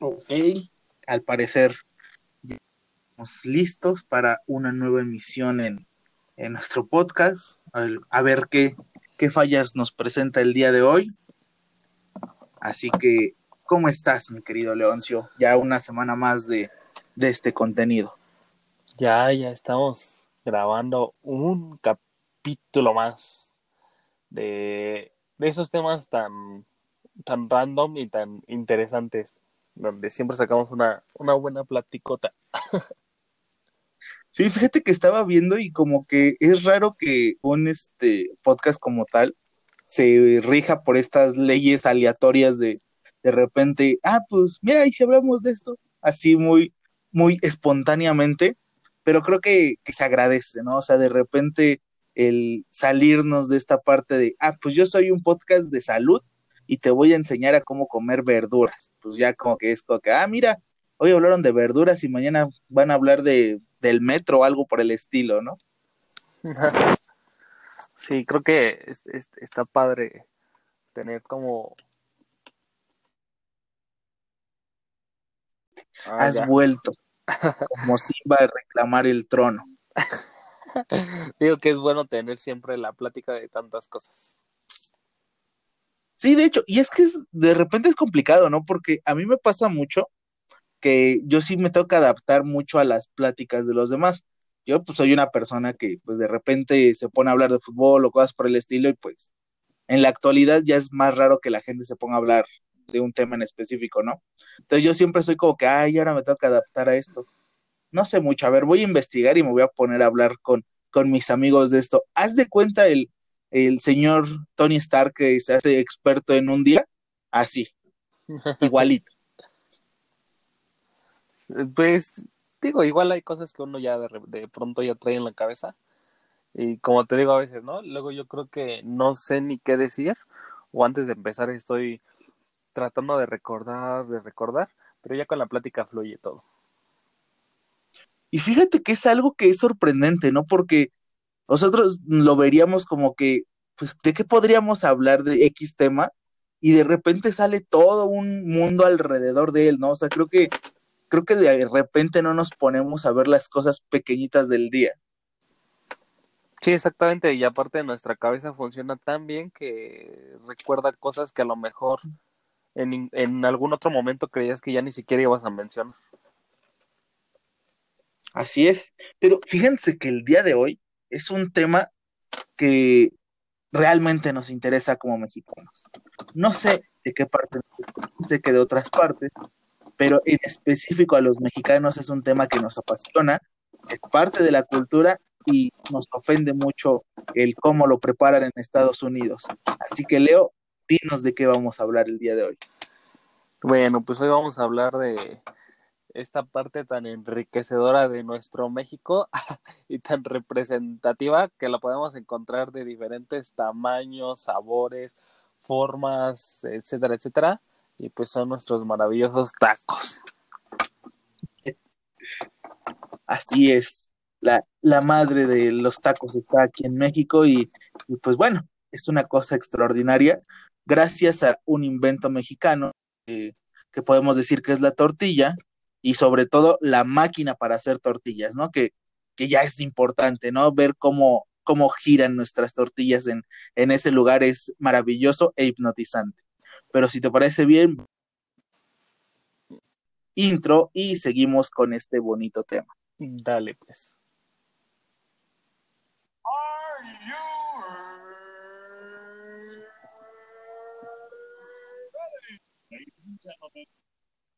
Ok, al parecer estamos listos para una nueva emisión en, nuestro podcast. A, ver qué, qué fallas nos presenta el día de hoy. Así que, ¿cómo estás, mi querido Leoncio? Ya una semana más de, de este contenido. Ya, ya estamos grabando un capítulo más de, de esos temas tan, tan random y tan interesantes donde siempre sacamos una, una buena platicota. Sí, fíjate que estaba viendo y como que es raro que un este podcast como tal se rija por estas leyes aleatorias de de repente, ah, pues mira, y si hablamos de esto, así muy, muy espontáneamente, pero creo que, que se agradece, ¿no? O sea, de repente el salirnos de esta parte de, ah, pues yo soy un podcast de salud y te voy a enseñar a cómo comer verduras. Pues ya como que es como que, ah, mira, hoy hablaron de verduras y mañana van a hablar de, del metro o algo por el estilo, ¿no? Sí, creo que está padre tener como... Ah, Has vuelto, como si iba a reclamar el trono. Digo que es bueno tener siempre la plática de tantas cosas. Sí, de hecho, y es que es, de repente es complicado, ¿no? Porque a mí me pasa mucho que yo sí me que adaptar mucho a las pláticas de los demás. Yo pues soy una persona que pues de repente se pone a hablar de fútbol o cosas por el estilo y pues en la actualidad ya es más raro que la gente se ponga a hablar de un tema en específico, ¿no? Entonces yo siempre soy como que, ay, ahora me que adaptar a esto. No sé mucho, a ver, voy a investigar y me voy a poner a hablar con, con mis amigos de esto. Haz de cuenta el, el señor Tony Stark que se hace experto en un día, así, igualito. Pues digo, igual hay cosas que uno ya de, pronto ya trae en la cabeza. Y como te digo a veces, ¿no? Luego yo creo que no sé ni qué decir, o antes de empezar estoy tratando de recordar, de recordar, pero ya con la plática fluye todo. Y fíjate que es algo que es sorprendente, ¿no? Porque nosotros lo veríamos como que, pues, ¿de qué podríamos hablar de X tema? Y de repente sale todo un mundo alrededor de él, ¿no? O sea, creo que, creo que de repente no nos ponemos a ver las cosas pequeñitas del día. Sí, exactamente, y aparte nuestra cabeza funciona tan bien que recuerda cosas que a lo mejor en, en algún otro momento creías que ya ni siquiera ibas a mencionar. Así es, pero fíjense que el día de hoy es un tema que realmente nos interesa como mexicanos. No sé de qué parte, sé que de otras partes, pero en específico a los mexicanos es un tema que nos apasiona, es parte de la cultura y nos ofende mucho el cómo lo preparan en Estados Unidos. Así que Leo, dinos de qué vamos a hablar el día de hoy. Bueno, pues hoy vamos a hablar de esta parte tan enriquecedora de nuestro México y tan representativa que la podemos encontrar de diferentes tamaños, sabores, formas, etcétera, etcétera. Y pues son nuestros maravillosos tacos. Así es. La, la madre de los tacos está aquí en México y, pues bueno, es una cosa extraordinaria gracias a un invento mexicano eh, que podemos decir que es la tortilla, y sobre todo la máquina para hacer tortillas, ¿no? Que, que ya es importante, ¿no? Ver cómo, cómo giran nuestras tortillas en, en ese lugar es maravilloso e hipnotizante. Pero si te parece bien, intro y seguimos con este bonito tema. Dale, pues.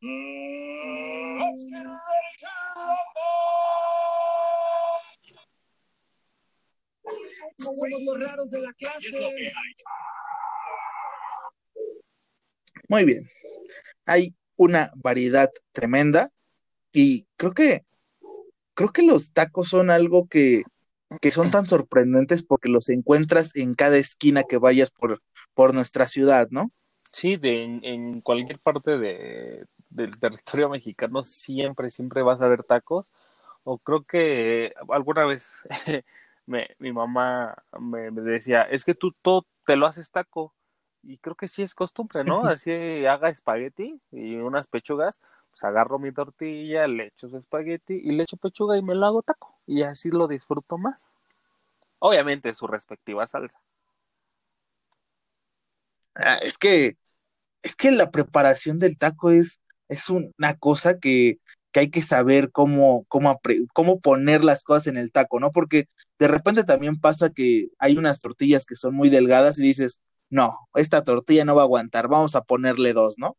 Let's get ready to rumble. raros de la clase. Muy bien. Hay una variedad tremenda y creo que creo que los tacos son algo que, que son tan sorprendentes porque los encuentras en cada esquina que vayas por, por nuestra ciudad, ¿no? Sí, de, en, en cualquier parte de, del territorio mexicano siempre, siempre vas a ver tacos. O creo que alguna vez me, mi mamá me, me decía, es que tú todo te lo haces taco. Y creo que sí es costumbre, ¿no? Así haga espagueti y unas pechugas, pues agarro mi tortilla, le echo su espagueti y le echo pechuga y me lo hago taco. Y así lo disfruto más. Obviamente su respectiva salsa. Ah, es que, es que la preparación del taco es, es una cosa que, que hay que saber cómo, cómo, cómo poner las cosas en el taco, ¿no? Porque de repente también pasa que hay unas tortillas que son muy delgadas y dices, no, esta tortilla no va a aguantar, vamos a ponerle dos, ¿no?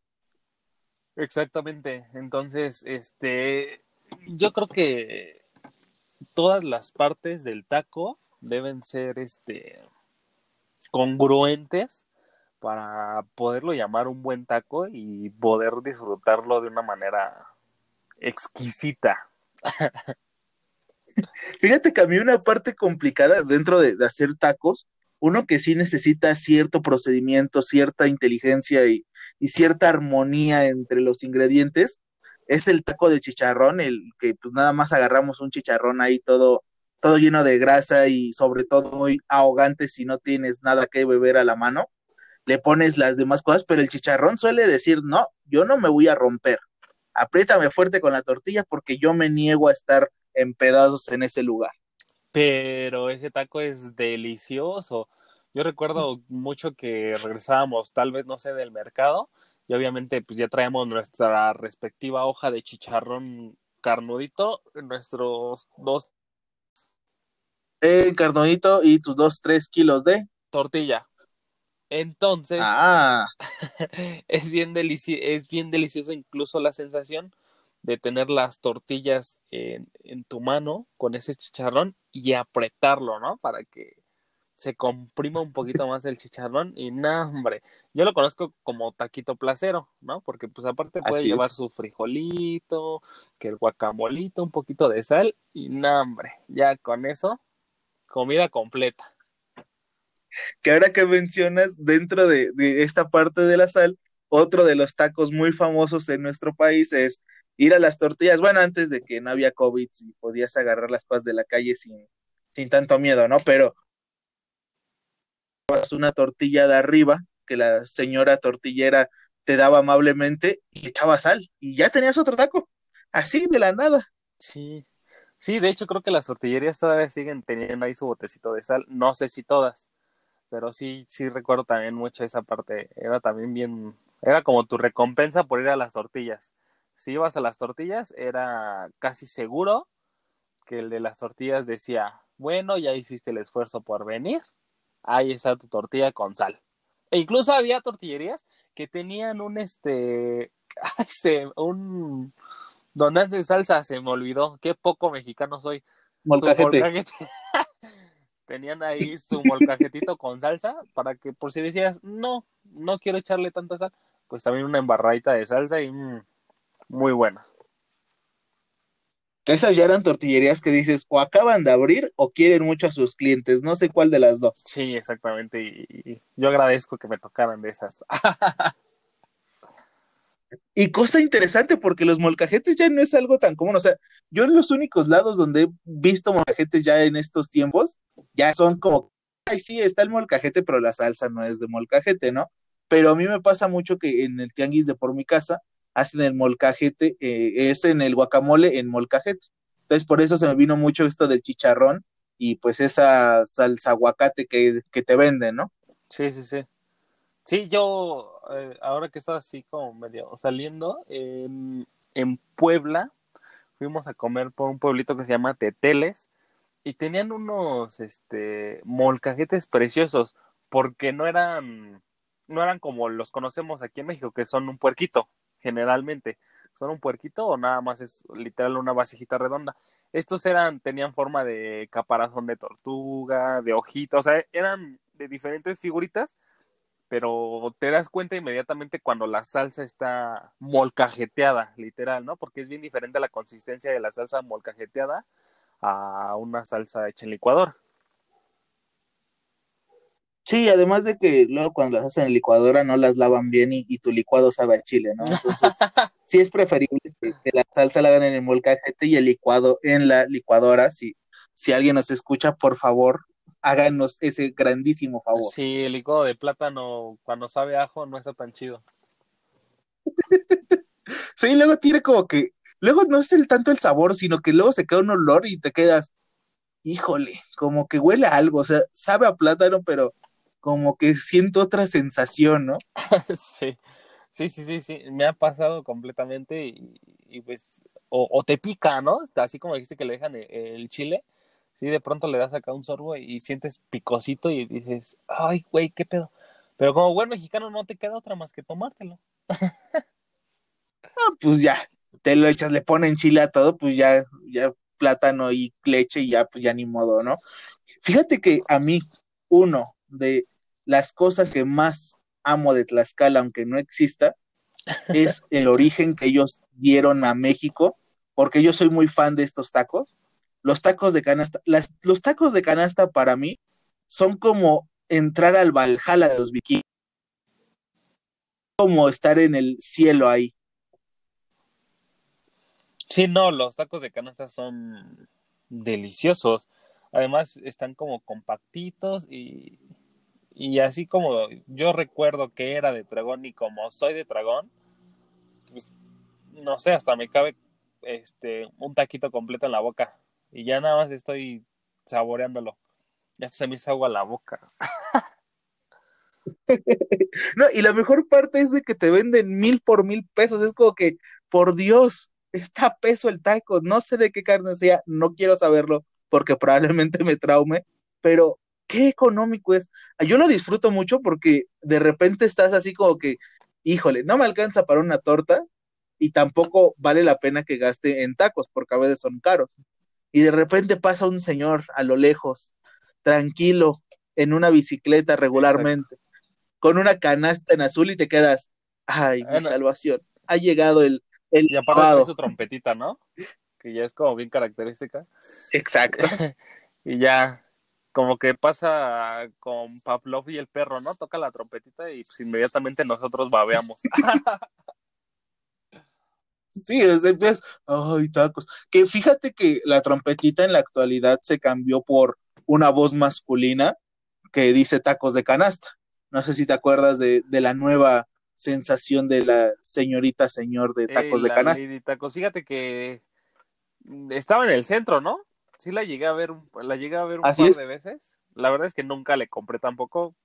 Exactamente. Entonces, este, yo creo que todas las partes del taco deben ser, este, congruentes para poderlo llamar un buen taco y poder disfrutarlo de una manera exquisita. Fíjate que a mí una parte complicada dentro de, hacer tacos, uno que sí necesita cierto procedimiento, cierta inteligencia y, y cierta armonía entre los ingredientes, es el taco de chicharrón, el que pues nada más agarramos un chicharrón ahí todo, todo lleno de grasa y sobre todo muy ahogante si no tienes nada que beber a la mano, le pones las demás cosas, pero el chicharrón suele decir, no, yo no me voy a romper, apriétame fuerte con la tortilla porque yo me niego a estar en pedazos en ese lugar. Pero ese taco es delicioso. Yo recuerdo mucho que regresábamos, tal vez, no sé, del mercado, y obviamente pues ya traíamos nuestra respectiva hoja de chicharrón carnudito, nuestros dos Eh, carnonito y tus dos, tres kilos de. tortilla. Entonces, Ah, es bien es bien delicioso incluso la sensación de tener las tortillas en, en tu mano con ese chicharrón y apretarlo, ¿no? Para que se comprima un poquito más el chicharrón y nada, hombre. Yo lo conozco como taquito placero, ¿no? Porque pues aparte puede Así llevar es. su frijolito, que el guacamolito, un poquito de sal y nada, hombre. Ya con eso, comida completa. que ahora que mencionas, dentro de, de esta parte de la sal, otro de los tacos muy famosos en nuestro país es ir a las tortillas. Bueno, antes de que no había COVID y podías agarrar las cosas de la calle sin, sin tanto miedo, ¿no? Pero una tortilla de arriba que la señora tortillera te daba amablemente y echaba sal y ya tenías otro taco, así de la nada. Sí, sí, de hecho creo que las tortillerías todavía siguen teniendo ahí su botecito de sal, no sé si todas, pero sí, sí recuerdo también mucho esa parte, era también bien, era como tu recompensa por ir a las tortillas. Si ibas a las tortillas, era casi seguro que el de las tortillas decía, bueno, ya hiciste el esfuerzo por venir, ahí está tu tortilla con sal. E incluso había tortillerías que tenían un este, este, un donde de salsa, se me olvidó, qué poco mexicano soy. Molcajete. Tenían ahí su molcajetito con salsa para que por si decías, no, no quiero echarle tanta sal, pues también una embarradita de salsa y mm, muy buena. Esas ya eran tortillerías que dices o acaban de abrir o quieren mucho a sus clientes, no sé cuál de las dos. Sí, exactamente. Y, y yo agradezco que me tocaran de esas. Y cosa interesante, porque los molcajetes ya no es algo tan común. O sea, yo en los únicos lados donde he visto molcajetes ya en estos tiempos, ya son como, ay, sí, está el molcajete, pero la salsa no es de molcajete, ¿no? Pero a mí me pasa mucho que en el tianguis de por mi casa hacen el molcajete, eh, es en el guacamole en molcajete. Entonces, por eso se me vino mucho esto del chicharrón y pues esa salsa aguacate que, que te venden, ¿no? Sí, sí, sí. Sí, yo, eh, ahora que estaba así como medio saliendo, en, Puebla, fuimos a comer por un pueblito que se llama Teteles y tenían unos este molcajetes preciosos porque no eran no eran como los conocemos aquí en México que son un puerquito generalmente. Son un puerquito o nada más es literal una vasijita redonda estos eran tenían forma de caparazón de tortuga de hojita o sea eran de diferentes figuritas pero te das cuenta inmediatamente cuando la salsa está molcajeteada, literal, ¿no? Porque es bien diferente la consistencia de la salsa molcajeteada a una salsa hecha en licuador. Sí, además de que luego cuando las hacen en licuadora no las lavan bien y, y tu licuado sabe a chile, ¿no? Entonces, sí es preferible que, que la salsa la hagan en el molcajete y el licuado en la licuadora. Si, si alguien nos escucha, por favor, háganos ese grandísimo favor. Sí, el licuado de plátano cuando sabe ajo no está tan chido. Sí, luego tiene como que, luego no es el tanto el sabor, sino que luego se queda un olor y te quedas, híjole, como que huele a algo, o sea, sabe a plátano, pero como que siento otra sensación, ¿no? Sí, sí, sí, sí, sí, me ha pasado completamente y, y pues, o, o te pica, ¿no? Así como dijiste que le dejan el, el chile, sí, de pronto le das acá un sorbo y sientes picosito y dices, ay, güey, qué pedo. Pero como buen mexicano no te queda otra más que tomártelo. Ah, pues ya, te lo echas, le ponen chile a todo, pues ya, ya plátano y leche y ya, pues ya ni modo, ¿no? Fíjate que a mí, uno de las cosas que más amo de Tlaxcala, aunque no exista, es el origen que ellos dieron a México, porque yo soy muy fan de estos tacos. Los tacos de canasta, los tacos de canasta para mí son como entrar al Valhalla de los vikingos, como estar en el cielo ahí. Sí, no, los tacos de canasta son deliciosos. Además, están como compactitos y, y así como yo recuerdo que era de dragón y como soy de dragón, pues no sé, hasta me cabe este un taquito completo en la boca y ya nada más estoy saboreándolo. Ya se me hizo agua la boca. No, y la mejor parte es de que te venden mil por mil pesos. Es como que, por Dios, está peso el taco. No sé de qué carne sea, no quiero saberlo porque probablemente me traume, pero qué económico es. Yo lo disfruto mucho porque de repente estás así como que, híjole, no me alcanza para una torta y tampoco vale la pena que gaste en tacos porque a veces son caros. Y de repente pasa un señor a lo lejos, tranquilo, en una bicicleta regularmente, con una canasta en azul y te quedas, ay, mi salvación. Ha llegado el, el Y aparte su trompetita, ¿no? Que ya es como bien característica. Exacto. Y ya, como que pasa con Pavlov y el perro, ¿no? Toca la trompetita y pues inmediatamente nosotros babeamos. Sí, empiezas, ay, tacos. Que fíjate que la trompetita en la actualidad se cambió por una voz masculina que dice tacos de canasta. No sé si te acuerdas de, de la nueva sensación de la señorita señor de tacos de canasta. Lady Tacos. Fíjate que estaba en el centro, ¿no? Sí la llegué a ver, un- la llegué a ver un Así par es. de veces. La verdad es que nunca le compré tampoco.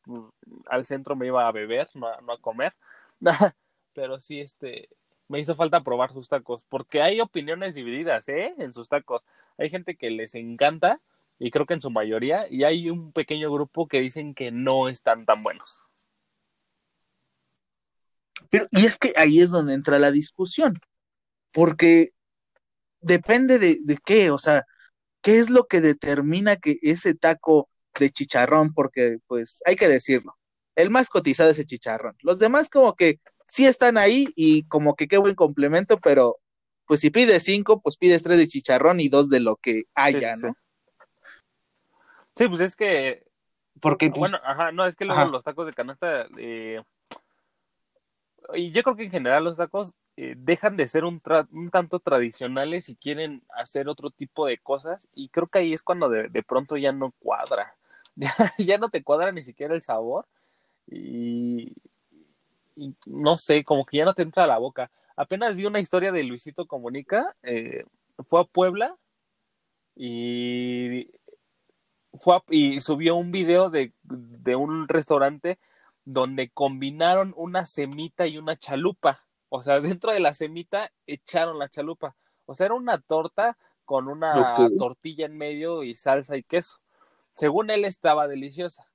Al centro me iba a beber, no a, no a comer. Pero sí, este, me hizo falta probar sus tacos, porque hay opiniones divididas, ¿eh? En sus tacos. Hay gente que les encanta, y creo que en su mayoría, y hay un pequeño grupo que dicen que no están tan buenos. Pero, y es que ahí es donde entra la discusión, porque depende de, de qué, o sea, qué es lo que determina que ese taco de chicharrón, porque pues hay que decirlo, el más cotizado es el chicharrón. Los demás como que sí están ahí y como que qué buen complemento, pero pues si pides cinco, pues pides tres de chicharrón y dos de lo que haya, sí, sí. ¿no? Sí, pues es que Porque pues, Bueno, ajá, no, es que luego ajá. los tacos de canasta, eh, y yo creo que en general los tacos eh, dejan de ser un, tra- un tanto tradicionales y quieren hacer otro tipo de cosas, y creo que ahí es cuando de, de pronto ya no cuadra, ya, ya no te cuadra ni siquiera el sabor, y, y no sé, como que ya no te entra a la boca. Apenas vi una historia de Luisito Comunica, eh, fue a Puebla y fue a- y subió un video de, de un restaurante donde combinaron una semita y una chalupa. O sea, dentro de la semita echaron la chalupa. O sea, era una torta con una tortilla en medio y salsa y queso. Según él estaba deliciosa.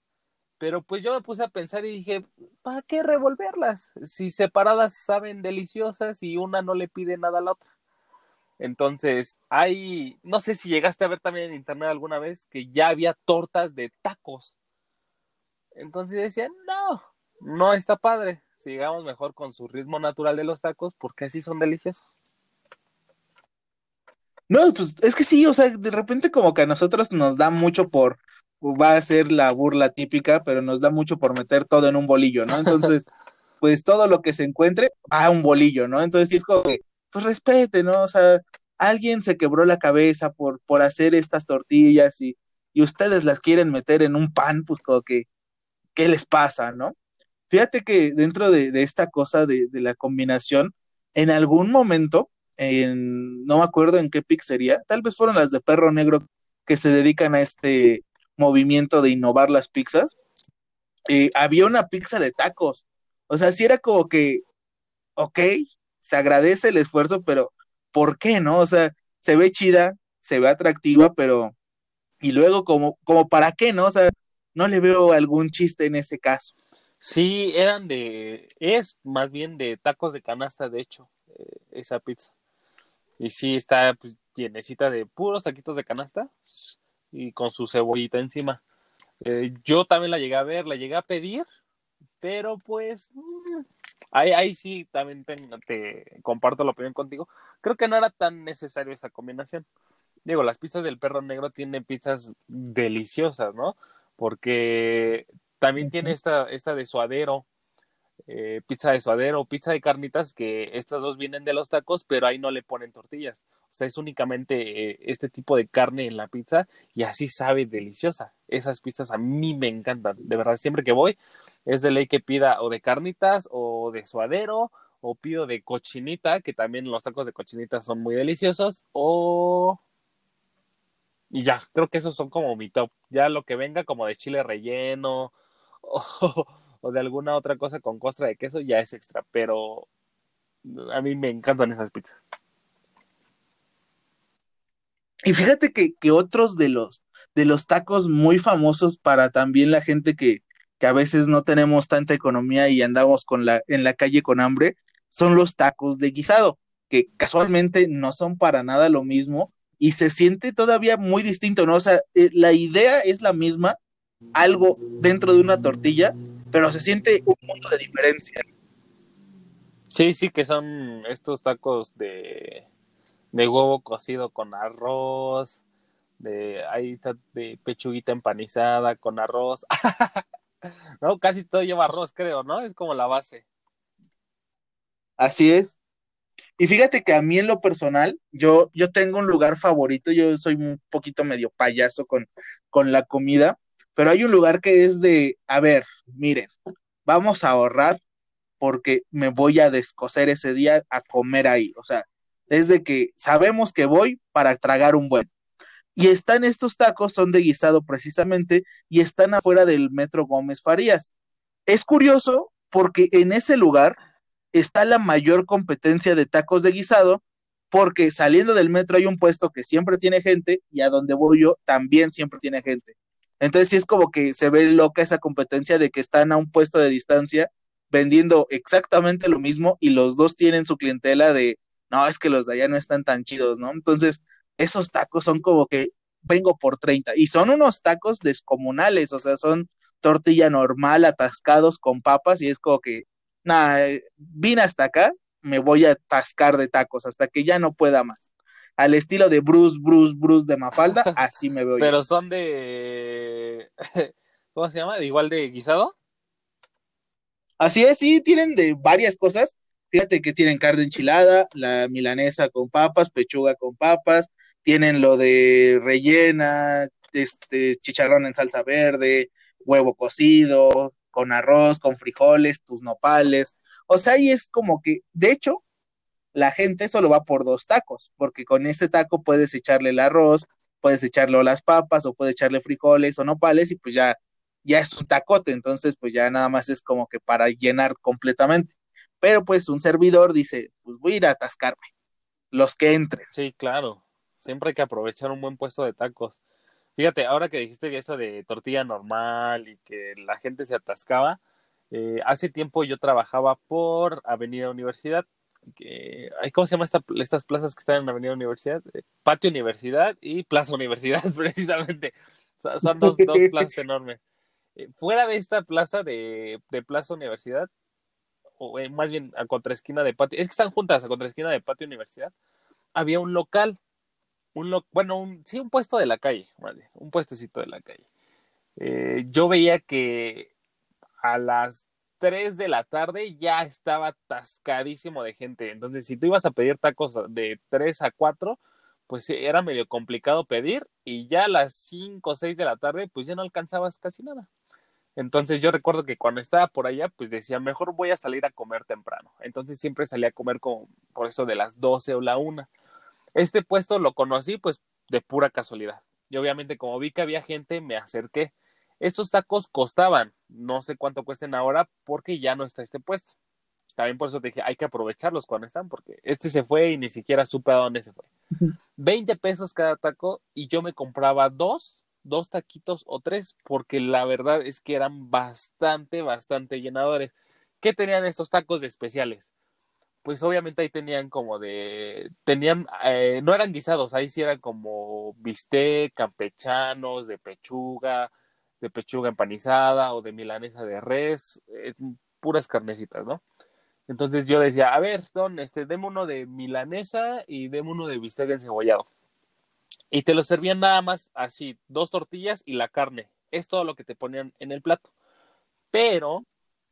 Pero pues yo me puse a pensar y dije, ¿para qué revolverlas? Si separadas saben deliciosas y una no le pide nada a la otra. Entonces, hay, no sé si llegaste a ver también en internet alguna vez que ya había tortas de tacos. Entonces decían, no, no está padre. Sigamos mejor con su ritmo natural de los tacos porque así son deliciosos. No, pues es que sí, o sea, de repente como que a nosotros nos da mucho por, va a ser la burla típica, pero nos da mucho por meter todo en un bolillo, ¿no? Entonces, pues todo lo que se encuentre va a un bolillo, ¿no? Entonces sí es como que, pues respete, ¿no? O sea, alguien se quebró la cabeza por, por hacer estas tortillas y, y ustedes las quieren meter en un pan, pues como que, ¿qué les pasa, no? Fíjate que dentro de, de esta cosa de, de la combinación, en algún momento, en, no me acuerdo en qué pizzería, tal vez fueron las de Perro Negro que se dedican a este movimiento de innovar las pizzas, eh, había una pizza de tacos. O sea, sí era como que, ok, se agradece el esfuerzo, pero ¿por qué no? O sea, se ve chida, se ve atractiva, pero, y luego como, como para qué, ¿no? O sea, no le veo algún chiste en ese caso. Sí, eran de, es más bien de tacos de canasta, de hecho, eh, esa pizza. Y sí, está pues, llenecita de puros taquitos de canasta y con su cebollita encima. Eh, yo también la llegué a ver, la llegué a pedir, pero pues mm, ahí, ahí sí también te, te comparto la opinión contigo. Creo que no era tan necesario esa combinación. Digo, las pizzas del perro negro tienen pizzas deliciosas, ¿no? Porque también tiene esta, esta de suadero, eh, pizza de suadero, pizza de carnitas, que estas dos vienen de los tacos, pero ahí no le ponen tortillas. O sea, es únicamente eh, este tipo de carne en la pizza y así sabe deliciosa. Esas pizzas a mí me encantan. De verdad, siempre que voy, es de ley que pida o de carnitas o de suadero o pido de cochinita, que también los tacos de cochinita son muy deliciosos, o... Y ya, creo que esos son como mi top. Ya lo que venga como de chile relleno o de alguna otra cosa con costra de queso ya es extra, pero a mí me encantan esas pizzas. Y fíjate que, que otros de los, de los tacos muy famosos para también la gente que, que a veces no tenemos tanta economía y andamos con la, en la calle con hambre, son los tacos de guisado, que casualmente no son para nada lo mismo y se siente todavía muy distinto, ¿no? O sea, eh, la idea es la misma, algo dentro de una tortilla, pero se siente un punto de diferencia. Sí, sí, que son estos tacos de, de huevo cocido con arroz, de ahí está de pechuguita empanizada con arroz. no, casi todo lleva arroz, creo, ¿no? Es como la base. Así es. Y fíjate que a mí en lo personal, yo, yo tengo un lugar favorito, yo soy un poquito medio payaso con, con la comida, pero hay un lugar que es de, a ver, miren, vamos a ahorrar porque me voy a descoser ese día a comer ahí. O sea, es de que sabemos que voy para tragar un buen. Y están estos tacos, son de guisado precisamente, y están afuera del Metro Gómez Farías. Es curioso porque en ese lugar está la mayor competencia de tacos de guisado, porque saliendo del metro hay un puesto que siempre tiene gente y a donde voy yo también siempre tiene gente. Entonces sí es como que se ve loca esa competencia de que están a un puesto de distancia vendiendo exactamente lo mismo y los dos tienen su clientela de, no, es que los de allá no están tan chidos, ¿no? Entonces, esos tacos son como que vengo por 30 y son unos tacos descomunales, o sea, son tortilla normal, atascados con papas y es como que, nada, vine hasta acá, me voy a atascar de tacos hasta que ya no pueda más. Al estilo de Bruce, Bruce, Bruce de Mafalda, así me veo yo. Pero son de... ¿Cómo se llama? ¿Igual de guisado? Así es, sí, tienen de varias cosas. Fíjate que tienen carne enchilada, la milanesa con papas, pechuga con papas, tienen lo de rellena, este chicharrón en salsa verde, huevo cocido, con arroz, con frijoles, tus nopales. O sea, ahí es como que, de hecho, la gente solo va por dos tacos, porque con ese taco puedes echarle el arroz, puedes echarle las papas, o puedes echarle frijoles o nopales, y pues ya, ya es un tacote, entonces pues ya nada más es como que para llenar completamente. Pero pues un servidor dice, pues voy a ir a atascarme, los que entren. Sí, claro. Siempre hay que aprovechar un buen puesto de tacos. Fíjate, ahora que dijiste eso de tortilla normal y que la gente se atascaba, eh, hace tiempo yo trabajaba por Avenida Universidad. ¿Cómo se llama esta, estas plazas que están en Avenida Universidad? Eh, Patio Universidad y Plaza Universidad, precisamente. Son, dos, plazas enormes. eh, fuera de esta plaza de, de Plaza Universidad, o eh, más bien a contraesquina de Patio, es que están juntas a contraesquina de Patio Universidad, había un local, un bueno, un, sí, un puesto de la calle, un puestecito de la calle. Yo veía que a las 3 de la tarde ya estaba atascadísimo de gente. Entonces, si tú ibas a pedir tacos de 3 a 4, pues era medio complicado pedir y ya a las 5 o 6 de la tarde, pues ya no alcanzabas casi nada. Entonces yo recuerdo que cuando estaba por allá, pues decía, mejor voy a salir a comer temprano. Entonces siempre salía a comer como por eso de las 12 o la 1. Este puesto lo conocí pues de pura casualidad. Y obviamente como vi que había gente, me acerqué. Estos tacos costaban, no sé cuánto cuesten ahora porque ya no está este puesto. También por eso te dije, hay que aprovecharlos cuando están, porque este se fue y ni siquiera supe a dónde se fue. 20 pesos cada taco y yo me compraba dos, dos taquitos o tres, porque la verdad es que eran bastante, bastante llenadores. ¿Qué tenían estos tacos de especiales? Pues obviamente ahí tenían como de, tenían, eh, no eran guisados, ahí sí eran como bistec, campechanos, de pechuga, de pechuga empanizada o de milanesa de res, eh, puras carnecitas, ¿no? Entonces yo decía, a ver, Don, este, deme uno de milanesa y deme uno de bistec encebollado. Y te lo servían nada más así, dos tortillas y la carne. Es todo lo que te ponían en el plato. Pero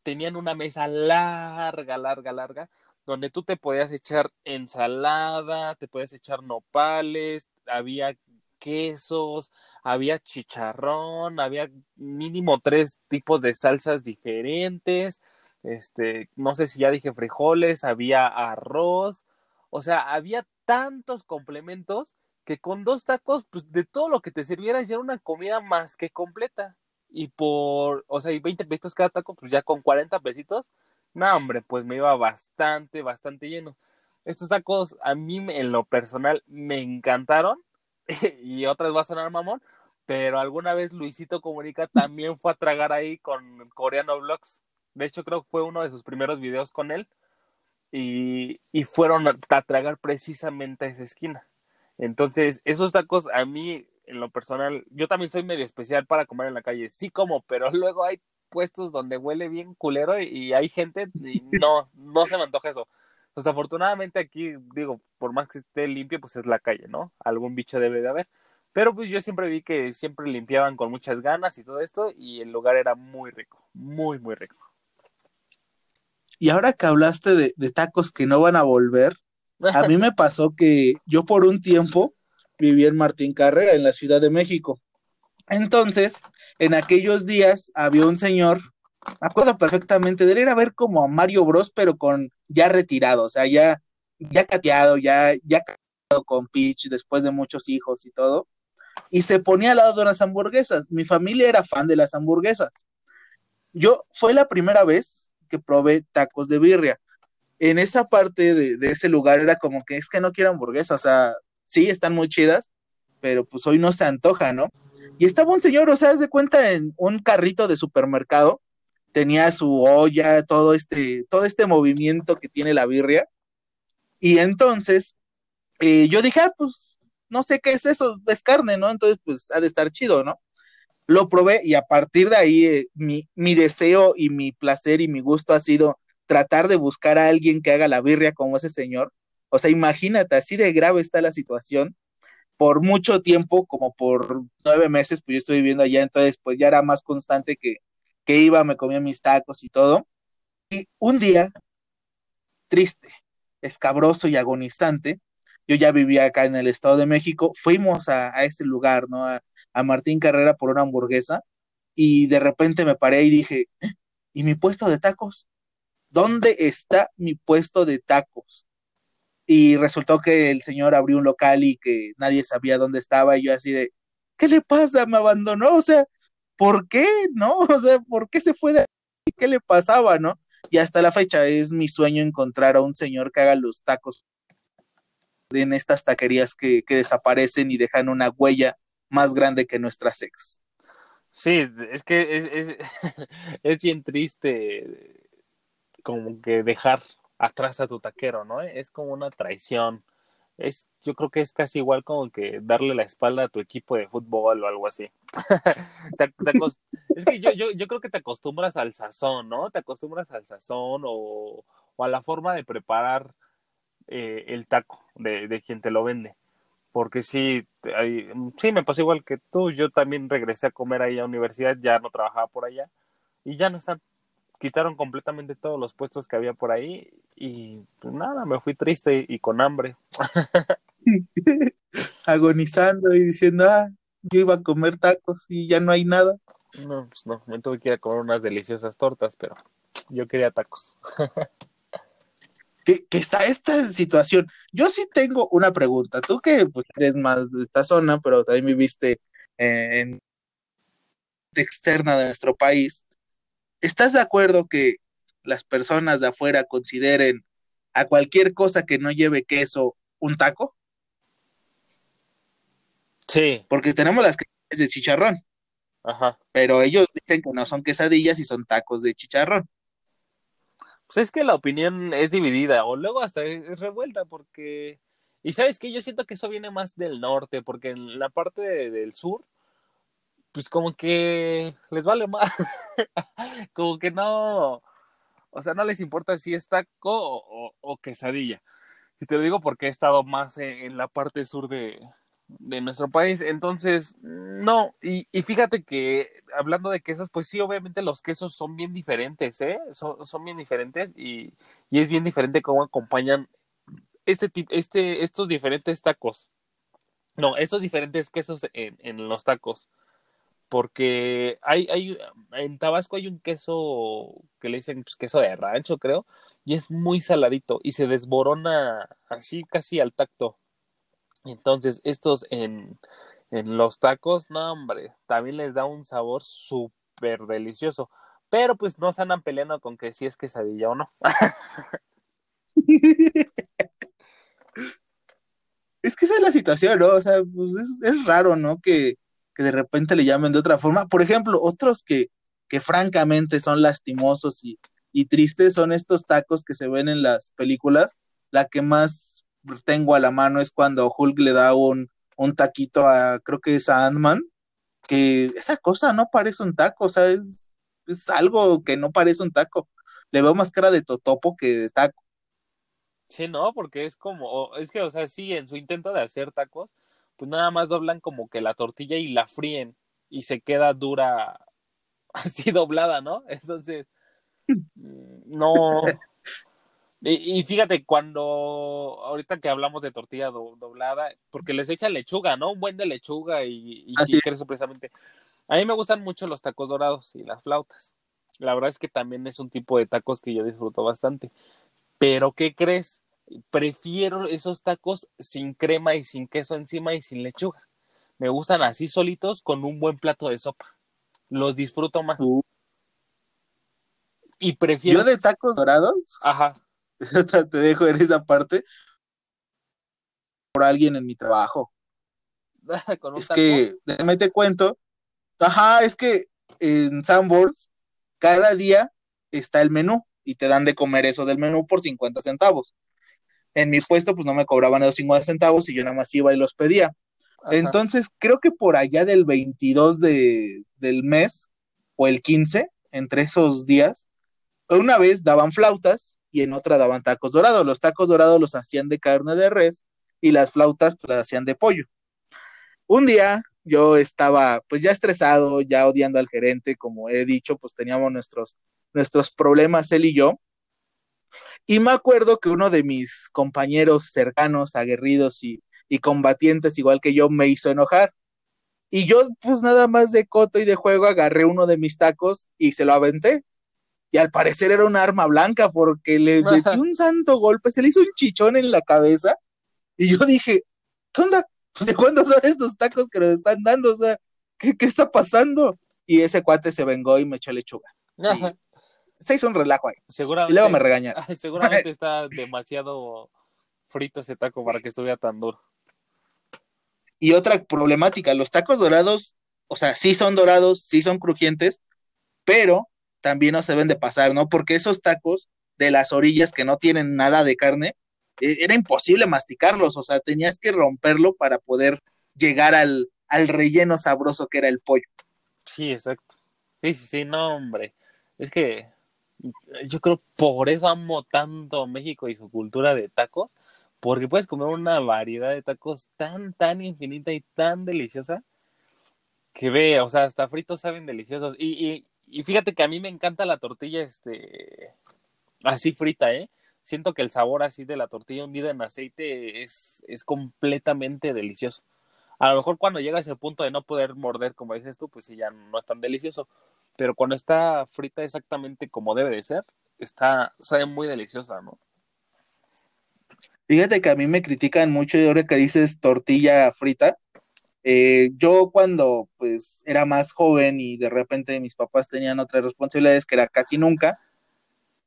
tenían una mesa larga, larga, larga, donde tú te podías echar ensalada, te podías echar nopales, había quesos, había chicharrón, había mínimo tres tipos de salsas diferentes este, no sé si ya dije frijoles, había arroz, o sea, había tantos complementos que con dos tacos, pues de todo lo que te sirviera ya era una comida más que completa. Y por, o sea, y 20 pesitos cada taco, pues ya con 40 pesitos, no, hombre, pues me iba bastante, bastante lleno. Estos tacos a mí en lo personal me encantaron y otras va a sonar mamón, pero alguna vez Luisito Comunica también fue a tragar ahí con Coreano Vlogs. De hecho, creo que fue uno de sus primeros videos con él. Y, y fueron a, tragar precisamente a esa esquina. Entonces, esos tacos a mí, en lo personal, yo también soy medio especial para comer en la calle. Sí como, pero luego hay puestos donde huele bien culero y, y hay gente y no, no se me antoja eso. Pues afortunadamente aquí, digo, por más que esté limpio, pues es la calle, ¿no? Algún bicho debe de haber. Pero pues yo siempre vi que siempre limpiaban con muchas ganas y todo esto y el lugar era muy rico, muy, muy rico. Y ahora que hablaste de, de tacos que no van a volver, a mí me pasó que yo por un tiempo viví en Martín Carrera, en la Ciudad de México. Entonces, en aquellos días había un señor, me acuerdo perfectamente de él, era ver como a Mario Bros, pero con ya retirado, o sea, ya, ya cateado, ya, ya casado con Peach después de muchos hijos y todo. Y se ponía al lado de unas hamburguesas. Mi familia era fan de las hamburguesas. Yo, fue la primera vez que probé tacos de birria. En esa parte de, de ese lugar era como que es que no quiero hamburguesa, o sea, sí, están muy chidas, pero pues hoy no se antoja, ¿no? Y estaba un señor, o sea, haz de cuenta en un carrito de supermercado, tenía su olla, todo este, todo este movimiento que tiene la birria. Y entonces eh, yo dije, ah, pues no sé qué es eso, es carne, ¿no? Entonces, pues ha de estar chido, ¿no? Lo probé y a partir de ahí eh, mi, mi deseo y mi placer y mi gusto ha sido tratar de buscar a alguien que haga la birria como ese señor. O sea, imagínate, así de grave está la situación. Por mucho tiempo, como por nueve meses, pues yo estoy viviendo allá, entonces pues ya era más constante que, que iba, me comía mis tacos y todo. Y un día, triste, escabroso y agonizante, yo ya vivía acá en el Estado de México, fuimos a, a ese lugar, ¿no? A, a, Martín Carrera por una hamburguesa y de repente me paré y dije. ¿y mi puesto de tacos? ¿Dónde está mi puesto de tacos? Y resultó que el señor abrió un local y que nadie sabía dónde estaba y yo así de, ¿qué le pasa? Me abandonó, o sea, ¿por qué? ¿No? O sea, ¿por qué se fue de ahí? ¿Qué le pasaba? ¿No? Y hasta la fecha es mi sueño encontrar a un señor que haga los tacos en estas taquerías que, que desaparecen y dejan una huella más grande que nuestras ex. Sí, es que es, es, es bien triste como que dejar atrás a tu taquero, ¿no? Es como una traición es, yo creo que es casi igual como que darle la espalda a tu equipo de fútbol o algo así. Es que yo, yo, yo creo que te acostumbras al sazón, ¿no? Te acostumbras al sazón o, o a la forma de preparar eh, el taco de, de quien te lo vende. Porque sí, ahí- sí, me pasó igual que tú. Yo también regresé a comer ahí a universidad, ya no trabajaba por allá y ya no están. Quitaron completamente todos los puestos que había por ahí y pues nada, me fui triste y con hambre. Agonizando y diciendo, ah, yo iba a comer tacos y ya no hay nada. No, pues no, me tuve que ir a comer unas deliciosas tortas, pero yo quería tacos. que, que está esta situación. Yo sí tengo una pregunta. Tú que pues, eres más de esta zona, pero también viviste eh, en externa de nuestro país. ¿Estás de acuerdo que las personas de afuera consideren a cualquier cosa que no lleve queso un taco? Sí, Porque tenemos las quesadillas de chicharrón, ajá. pero ellos dicen que no son quesadillas y son tacos de chicharrón. Pues es que la opinión es dividida, o luego hasta es revuelta, porque. Y sabes que yo siento que eso viene más del norte, porque en la parte de- del sur, pues como que les vale más. como que no. O sea, no les importa si es taco o, quesadilla. Y te lo digo porque he estado más en, en la parte sur de, de nuestro país. Entonces, no. Y, y fíjate que hablando de quesos, pues sí, obviamente los quesos son bien diferentes, ¿eh? Son, son bien diferentes y, y es bien diferente cómo acompañan este, este, estos diferentes tacos. No, estos diferentes quesos en, en los tacos. Porque hay, hay, en Tabasco hay un queso que le dicen pues, queso de rancho, creo, y es muy saladito y se desborona así casi al tacto. Entonces, estos en, en los tacos, no, hombre, también les da un sabor súper delicioso. Pero pues no se andan peleando con que si es quesadilla o no. Es que esa es la situación, ¿no? O sea, pues es, es raro, ¿no? Que, que de repente le llamen de otra forma. Por ejemplo, otros que, que francamente son lastimosos y, y tristes son estos tacos que se ven en las películas. La que más tengo a la mano es cuando Hulk le da un, un taquito a, creo que es a Ant-Man, que esa cosa no parece un taco, o sea, es, es algo que no parece un taco. Le veo más cara de totopo que de taco. Sí, no, porque es como, es que, o sea, sí, en su intento de hacer tacos, pues nada más doblan como que la tortilla y la fríen y se queda dura, así doblada, ¿no? Entonces, mm, no. Y, y fíjate, cuando, ahorita que hablamos de tortilla do- doblada, porque les echan lechuga, ¿no? Un buen de lechuga y, y, Así y queso precisamente. A mí me gustan mucho los tacos dorados y las flautas. La verdad es que también es un tipo de tacos que yo disfruto bastante. Pero, ¿qué crees? Prefiero esos tacos sin crema y sin queso encima y sin lechuga. Me gustan así solitos con un buen plato de sopa. Los disfruto más. Uh. Y prefiero. Yo de tacos dorados, Ajá. te dejo en esa parte por alguien en mi trabajo. con un Es taco. que, déjame te cuento, ajá, es que en Sanborns cada día está el menú y te dan de comer eso del menú por 50 centavos. En mi puesto, pues no me cobraban esos 50 centavos y yo nada más iba y los pedía. Ajá. Entonces, creo que por allá del 22 de, del mes o el 15, entre esos días, una vez daban flautas y en otra daban tacos dorados. Los tacos dorados los hacían de carne de res y las flautas pues, las hacían de pollo. Un día yo estaba pues ya estresado, ya odiando al gerente, como he dicho, pues teníamos nuestros, nuestros problemas él y yo. Y me acuerdo que uno de mis compañeros cercanos, aguerridos y, y combatientes, igual que yo, me hizo enojar. Y yo, pues nada más de coto y de juego, agarré uno de mis tacos y se lo aventé. Y al parecer era un arma blanca porque le metí un santo golpe, se le hizo un chichón en la cabeza. Y yo dije, ¿qué onda? ¿De cuándo son estos tacos que nos están dando? O sea, ¿qué, qué está pasando? Y ese cuate se vengó y me echó lechuga. Ajá. Se hizo un relajo ahí. Y Seguramente. luego me regañaron. Seguramente está demasiado frito ese taco para que estuviera tan duro. Y otra problemática, los tacos dorados, o sea, sí son dorados, sí son crujientes, pero también no se deben de pasar, ¿no? Porque esos tacos de las orillas que no tienen nada de carne, eh, era imposible masticarlos, o sea, tenías que romperlo para poder llegar al, al relleno sabroso que era el pollo. Sí, exacto. Sí, sí, sí, no, hombre. Es que yo creo por eso amo tanto México y su cultura de tacos, porque puedes comer una variedad de tacos tan, tan infinita y tan deliciosa que ve, o sea, hasta fritos saben deliciosos. Y, y, y fíjate que a mí me encanta la tortilla, este, así frita, ¿eh? Siento que el sabor así de la tortilla hundida en aceite es, es completamente delicioso. A lo mejor cuando llega a ese punto de no poder morder, como dices tú, pues sí, ya no es tan delicioso. Pero cuando está frita exactamente como debe de ser, está, sabe muy deliciosa, ¿no? Fíjate que a mí me critican mucho y ahora que dices tortilla frita. eh, yo cuando pues era más joven y de repente mis papás tenían otras responsabilidades que era casi nunca,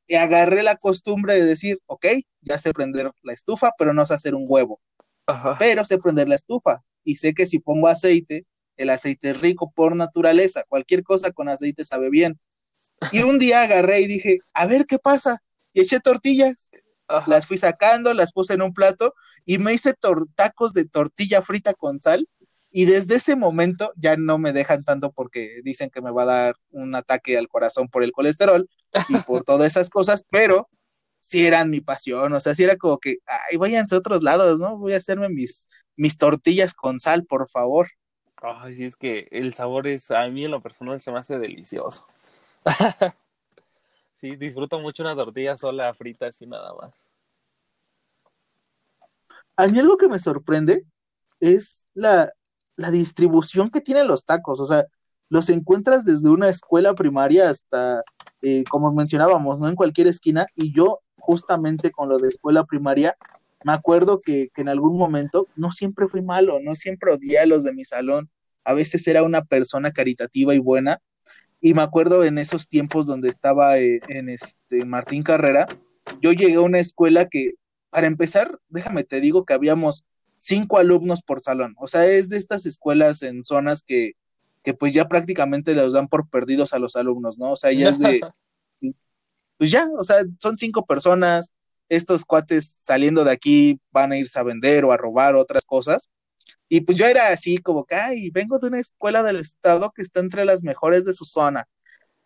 y agarré la costumbre de decir, ok, ya sé prender la estufa, pero no sé hacer un huevo, Ajá. pero sé prender la estufa y sé que si pongo aceite, el aceite es rico por naturaleza, cualquier cosa con aceite sabe bien. Y un día agarré y dije, a ver qué pasa, y eché tortillas las fui sacando, las puse en un plato y me hice tacos de tortilla frita con sal. Y desde ese momento ya no me dejan tanto porque dicen que me va a dar un ataque al corazón por el colesterol y por todas esas cosas, pero sí eran mi pasión, o sea, sí era como que, ay, váyanse a otros lados, ¿no? Voy a hacerme mis, mis tortillas con sal, por favor. Ay, sí, es que el sabor es, a mí en lo personal se me hace delicioso. Sí, disfruto mucho una tortilla sola, frita, así nada más. A mí algo que me sorprende es la, la distribución que tienen los tacos, o sea, los encuentras desde una escuela primaria hasta, eh, como mencionábamos, ¿no? En cualquier esquina, y yo justamente con lo de escuela primaria, me acuerdo que, que en algún momento no siempre fui malo, no siempre odié a los de mi salón, a veces era una persona caritativa y buena, y me acuerdo en esos tiempos donde estaba eh, en este Martín Carrera, yo llegué a una escuela que, para empezar, déjame te digo que habíamos cinco alumnos por salón, o sea, es de estas escuelas en zonas que, que pues ya prácticamente los dan por perdidos a los alumnos, ¿no? O sea, ya es de, pues ya, o sea, son cinco personas, estos cuates saliendo de aquí van a irse a vender o a robar otras cosas. Y pues yo era así como que, ay, vengo de una escuela del estado que está entre las mejores de su zona.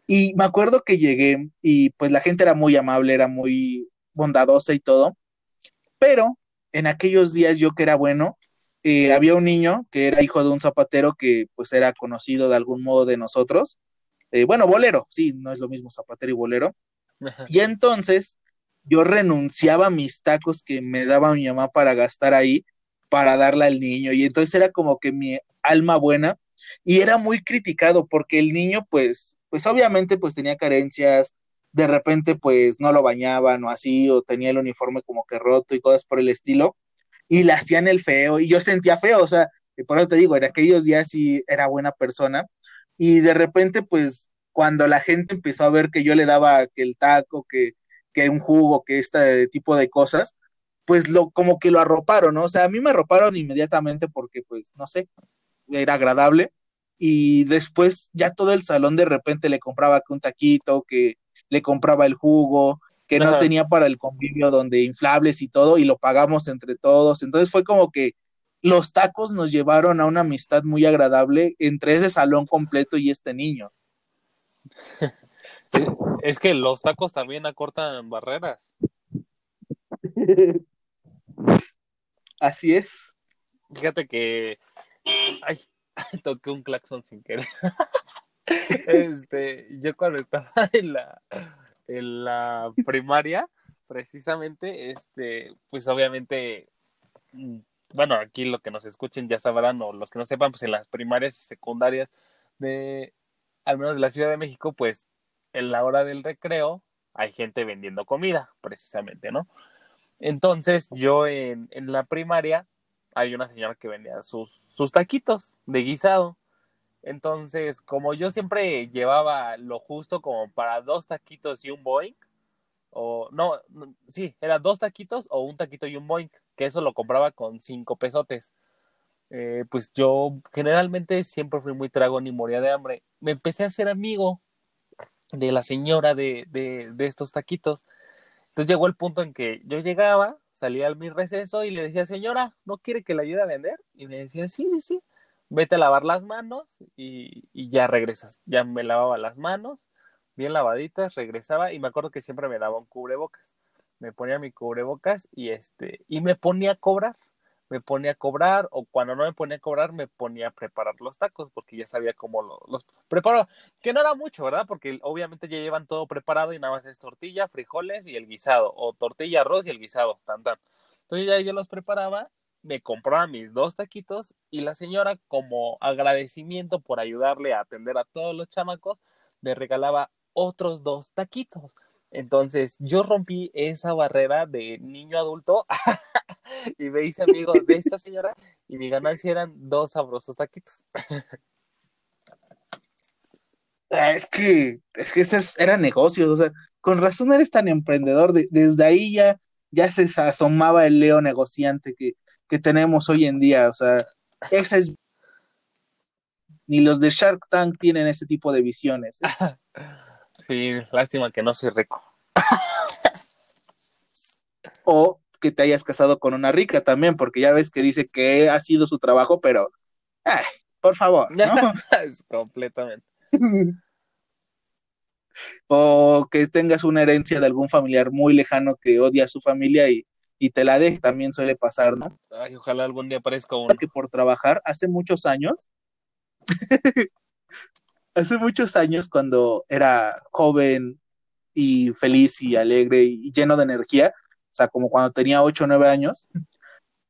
Y me acuerdo que llegué y pues la gente era muy amable, era muy bondadosa y todo, pero en aquellos días yo que era bueno, eh, había un niño que era hijo de un zapatero que pues era conocido de algún modo de nosotros. Eh, bueno, bolero, sí, no es lo mismo zapatero y bolero. Y entonces yo renunciaba a mis tacos que me daba mi mamá para gastar ahí, para darle al niño. Y entonces era como que mi alma buena y era muy criticado porque el niño pues, pues obviamente pues tenía carencias, de repente pues no lo bañaban o así, o tenía el uniforme como que roto y cosas por el estilo, y le hacían el feo y yo sentía feo, o sea, por eso te digo, en aquellos días sí era buena persona y de repente pues cuando la gente empezó a ver que yo le daba que el taco, que, que un jugo, que este tipo de cosas, pues lo, como que lo arroparon, ¿no? O sea, a mí me arroparon inmediatamente porque, pues, no sé, era agradable. Y después ya todo el salón de repente le compraba que un taquito, que le compraba el jugo, que no tenía para el convivio donde inflables y todo, y lo pagamos entre todos. Entonces fue como que los tacos nos llevaron a una amistad muy agradable entre ese salón completo y este niño. Sí, es que los tacos también acortan barreras. Así es. Fíjate que. Ay, toqué un claxon sin querer. Este, yo cuando estaba en la, en la primaria, precisamente, este, pues obviamente, mm, bueno, aquí lo que nos escuchen ya sabrán, o los que no sepan, pues en las primarias y secundarias de, al menos de la Ciudad de México, pues en la hora del recreo hay gente vendiendo comida, precisamente, ¿no? Entonces, yo en, la primaria hay una señora que vendía sus, taquitos de guisado. Entonces, como yo siempre llevaba lo justo como para dos taquitos y un boing, o no, sí, era dos taquitos o un taquito y un boing, que eso lo compraba con cinco pesotes. Eh, pues yo generalmente siempre fui muy tragón y moría de hambre. Me empecé a hacer amigo de la señora de, de, de estos taquitos. Entonces llegó el punto en que yo llegaba, salía al mi receso y le decía, señora, ¿no quiere que le ayude a vender? Y me decía, sí, sí, sí, vete a lavar las manos y, y ya regresas. Ya me lavaba las manos, bien lavaditas, regresaba y me acuerdo que siempre me daba un cubrebocas. Me ponía mi cubrebocas y este, y me ponía a cobrar me ponía a cobrar o cuando no me ponía a cobrar me ponía a preparar los tacos porque ya sabía cómo lo, los preparo, que no era mucho, ¿verdad? Porque obviamente ya llevan todo preparado y nada más es tortilla, frijoles y el guisado o tortilla, arroz y el guisado, tan tan. Entonces ya yo los preparaba, me compraba mis dos taquitos y la señora como agradecimiento por ayudarle a atender a todos los chamacos me regalaba otros dos taquitos. Entonces yo rompí esa barrera de niño adulto y me hice amigo de esta señora y mi ganancia eran dos sabrosos taquitos. Ah, es que, es que ese era negocio, o sea, con razón eres tan emprendedor, desde ahí ya, ya se asomaba el leo negociante que, que tenemos hoy en día, o sea, esa es... Ni los de Shark Tank tienen ese tipo de visiones. ¿eh? Sí, lástima que no soy rico. o que te hayas casado con una rica también, porque ya ves que dice que ha sido su trabajo, pero, ay, por favor, ¿no? es completamente. o que tengas una herencia de algún familiar muy lejano que odia a su familia y, y te la deje, también suele pasar, ¿no? Ay, ojalá algún día aparezca uno. Que por trabajar hace muchos años hace muchos años, cuando era joven y feliz y alegre y lleno de energía, o sea, como cuando tenía 8 o 9 años,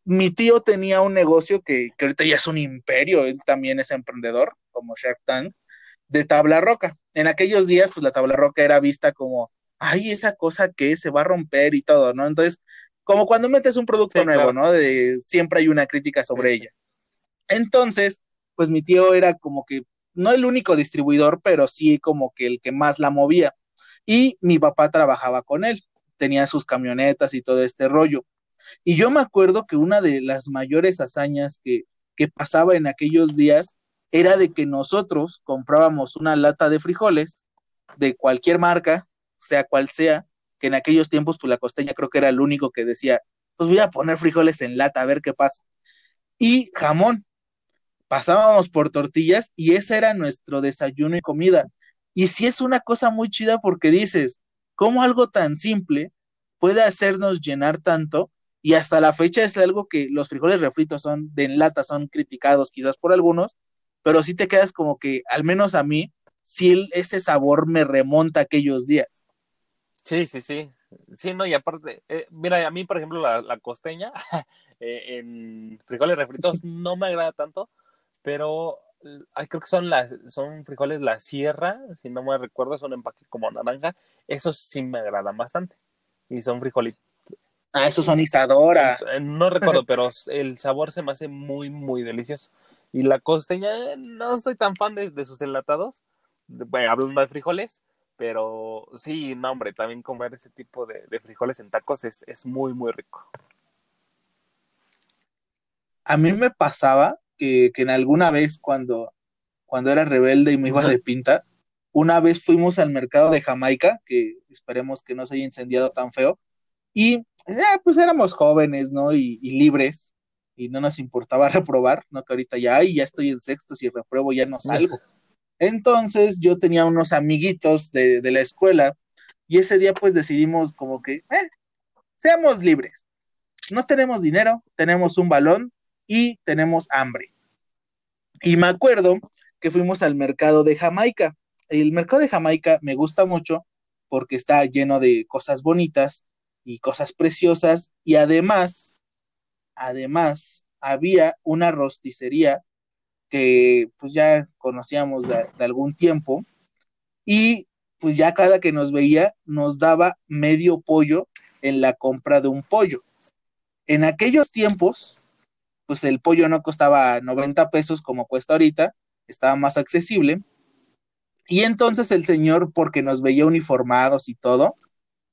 mi tío tenía un negocio que, que ahorita ya es un imperio, él también es emprendedor, como Shark Tank, de tabla roca. En aquellos días, pues la tabla roca era vista como, ay, esa cosa que se va a romper y todo, ¿no? Entonces, como cuando metes un producto Sí, nuevo, claro. ¿no? De siempre hay una crítica sobre Sí, ella. Entonces, pues mi tío era como que no el único distribuidor, pero sí como que el que más la movía. Y mi papá trabajaba con él, tenía sus camionetas y todo este rollo. Y yo me acuerdo que una de las mayores hazañas que, que pasaba en aquellos días era de que nosotros comprábamos una lata de frijoles de cualquier marca, sea cual sea, que en aquellos tiempos, pues la costeña creo que era el único que decía, pues voy a poner frijoles en lata a ver qué pasa. Y jamón, pasábamos por tortillas y ese era nuestro desayuno y comida. Y sí es una cosa muy chida porque dices, ¿cómo algo tan simple puede hacernos llenar tanto? Y hasta la fecha es algo que los frijoles refritos son de en lata, son criticados quizás por algunos, pero sí te quedas como que, al menos a mí, sí ese sabor me remonta a aquellos días. Sí, sí, sí. Sí, no, y aparte, eh, mira, a mí, por ejemplo, la, la costeña eh, en frijoles refritos no me agrada tanto, pero ay, creo que son las, son frijoles la sierra, si no me recuerdo, son empaque como naranja, esos sí me agradan bastante. Y son frijolitos, Ah, esos son Isadora. eh, no recuerdo, pero el sabor se me hace muy, muy delicioso. Y la costeña, eh, no soy tan fan de, de sus enlatados, bueno, hablando de frijoles, pero sí, no, hombre, también comer ese tipo de, de frijoles en tacos es, es muy, muy rico. A mí me pasaba que, que en alguna vez cuando, cuando era rebelde y me iba de pinta, una vez fuimos al mercado de Jamaica, que esperemos que no se haya incendiado tan feo, y eh, pues éramos jóvenes, ¿no? Y, y libres, y no nos importaba reprobar, ¿no? Que ahorita ya, ay, ya estoy en sexto, si repruebo ya no salgo. Entonces yo tenía unos amiguitos de, de la escuela, y ese día pues decidimos como que, eh, seamos libres. No tenemos dinero, tenemos un balón y tenemos hambre. Y me acuerdo que fuimos al mercado de Jamaica. El mercado de Jamaica me gusta mucho porque está lleno de cosas bonitas y cosas preciosas y además, además, había una rosticería que pues ya conocíamos de, de algún tiempo y pues ya cada que nos veía nos daba medio pollo en la compra de un pollo. En aquellos tiempos, pues el pollo no costaba 90 pesos como cuesta ahorita, estaba más accesible. Y entonces el señor, porque nos veía uniformados y todo,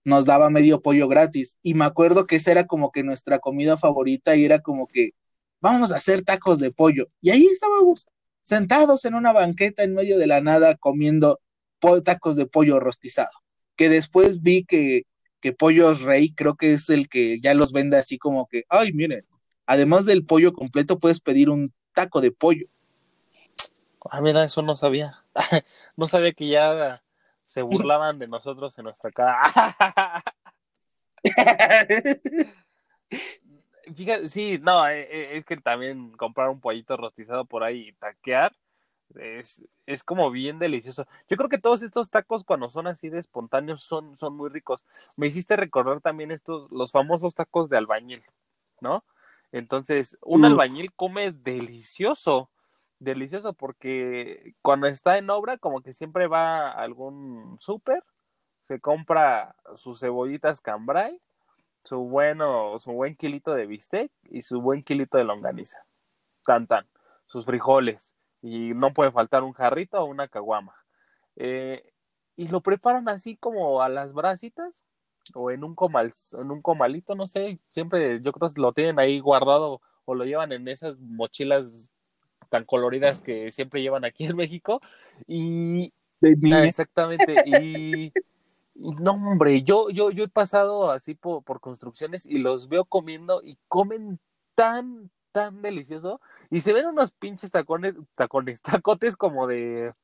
nos daba medio pollo gratis. Y me acuerdo que esa era como que nuestra comida favorita y era como que vamos a hacer tacos de pollo. Y ahí estábamos, sentados en una banqueta en medio de la nada comiendo tacos de pollo rostizado. Que después vi que, que Pollos Rey creo que es el que ya los vende así como que, ay, miren, además del pollo completo puedes pedir un taco de pollo. Ah, mira, eso no sabía. no sabía que ya se burlaban de nosotros en nuestra cara. Fíjate, sí, no, eh, eh, es que también comprar un pollito rostizado por ahí y taquear es, es como bien delicioso. Yo creo que todos estos tacos cuando son así de espontáneos son, son muy ricos. Me hiciste recordar también estos, los famosos tacos de albañil, ¿no? Entonces, un Uf. albañil come delicioso, delicioso, porque cuando está en obra, como que siempre va a algún súper, se compra sus cebollitas cambray, su bueno, su buen kilito de bistec y su buen kilito de longaniza. Tan tan, sus frijoles. Y no puede faltar un jarrito o una caguama. Eh, y lo preparan así como a las brasitas o en un comal, en un comalito, no sé, siempre yo creo que lo tienen ahí guardado o lo llevan en esas mochilas tan coloridas que siempre llevan aquí en México y De ah, exactamente y, no hombre, yo yo yo he pasado así por, por construcciones y los veo comiendo y comen tan tan delicioso y se ven unos pinches tacones tacones tacotes como de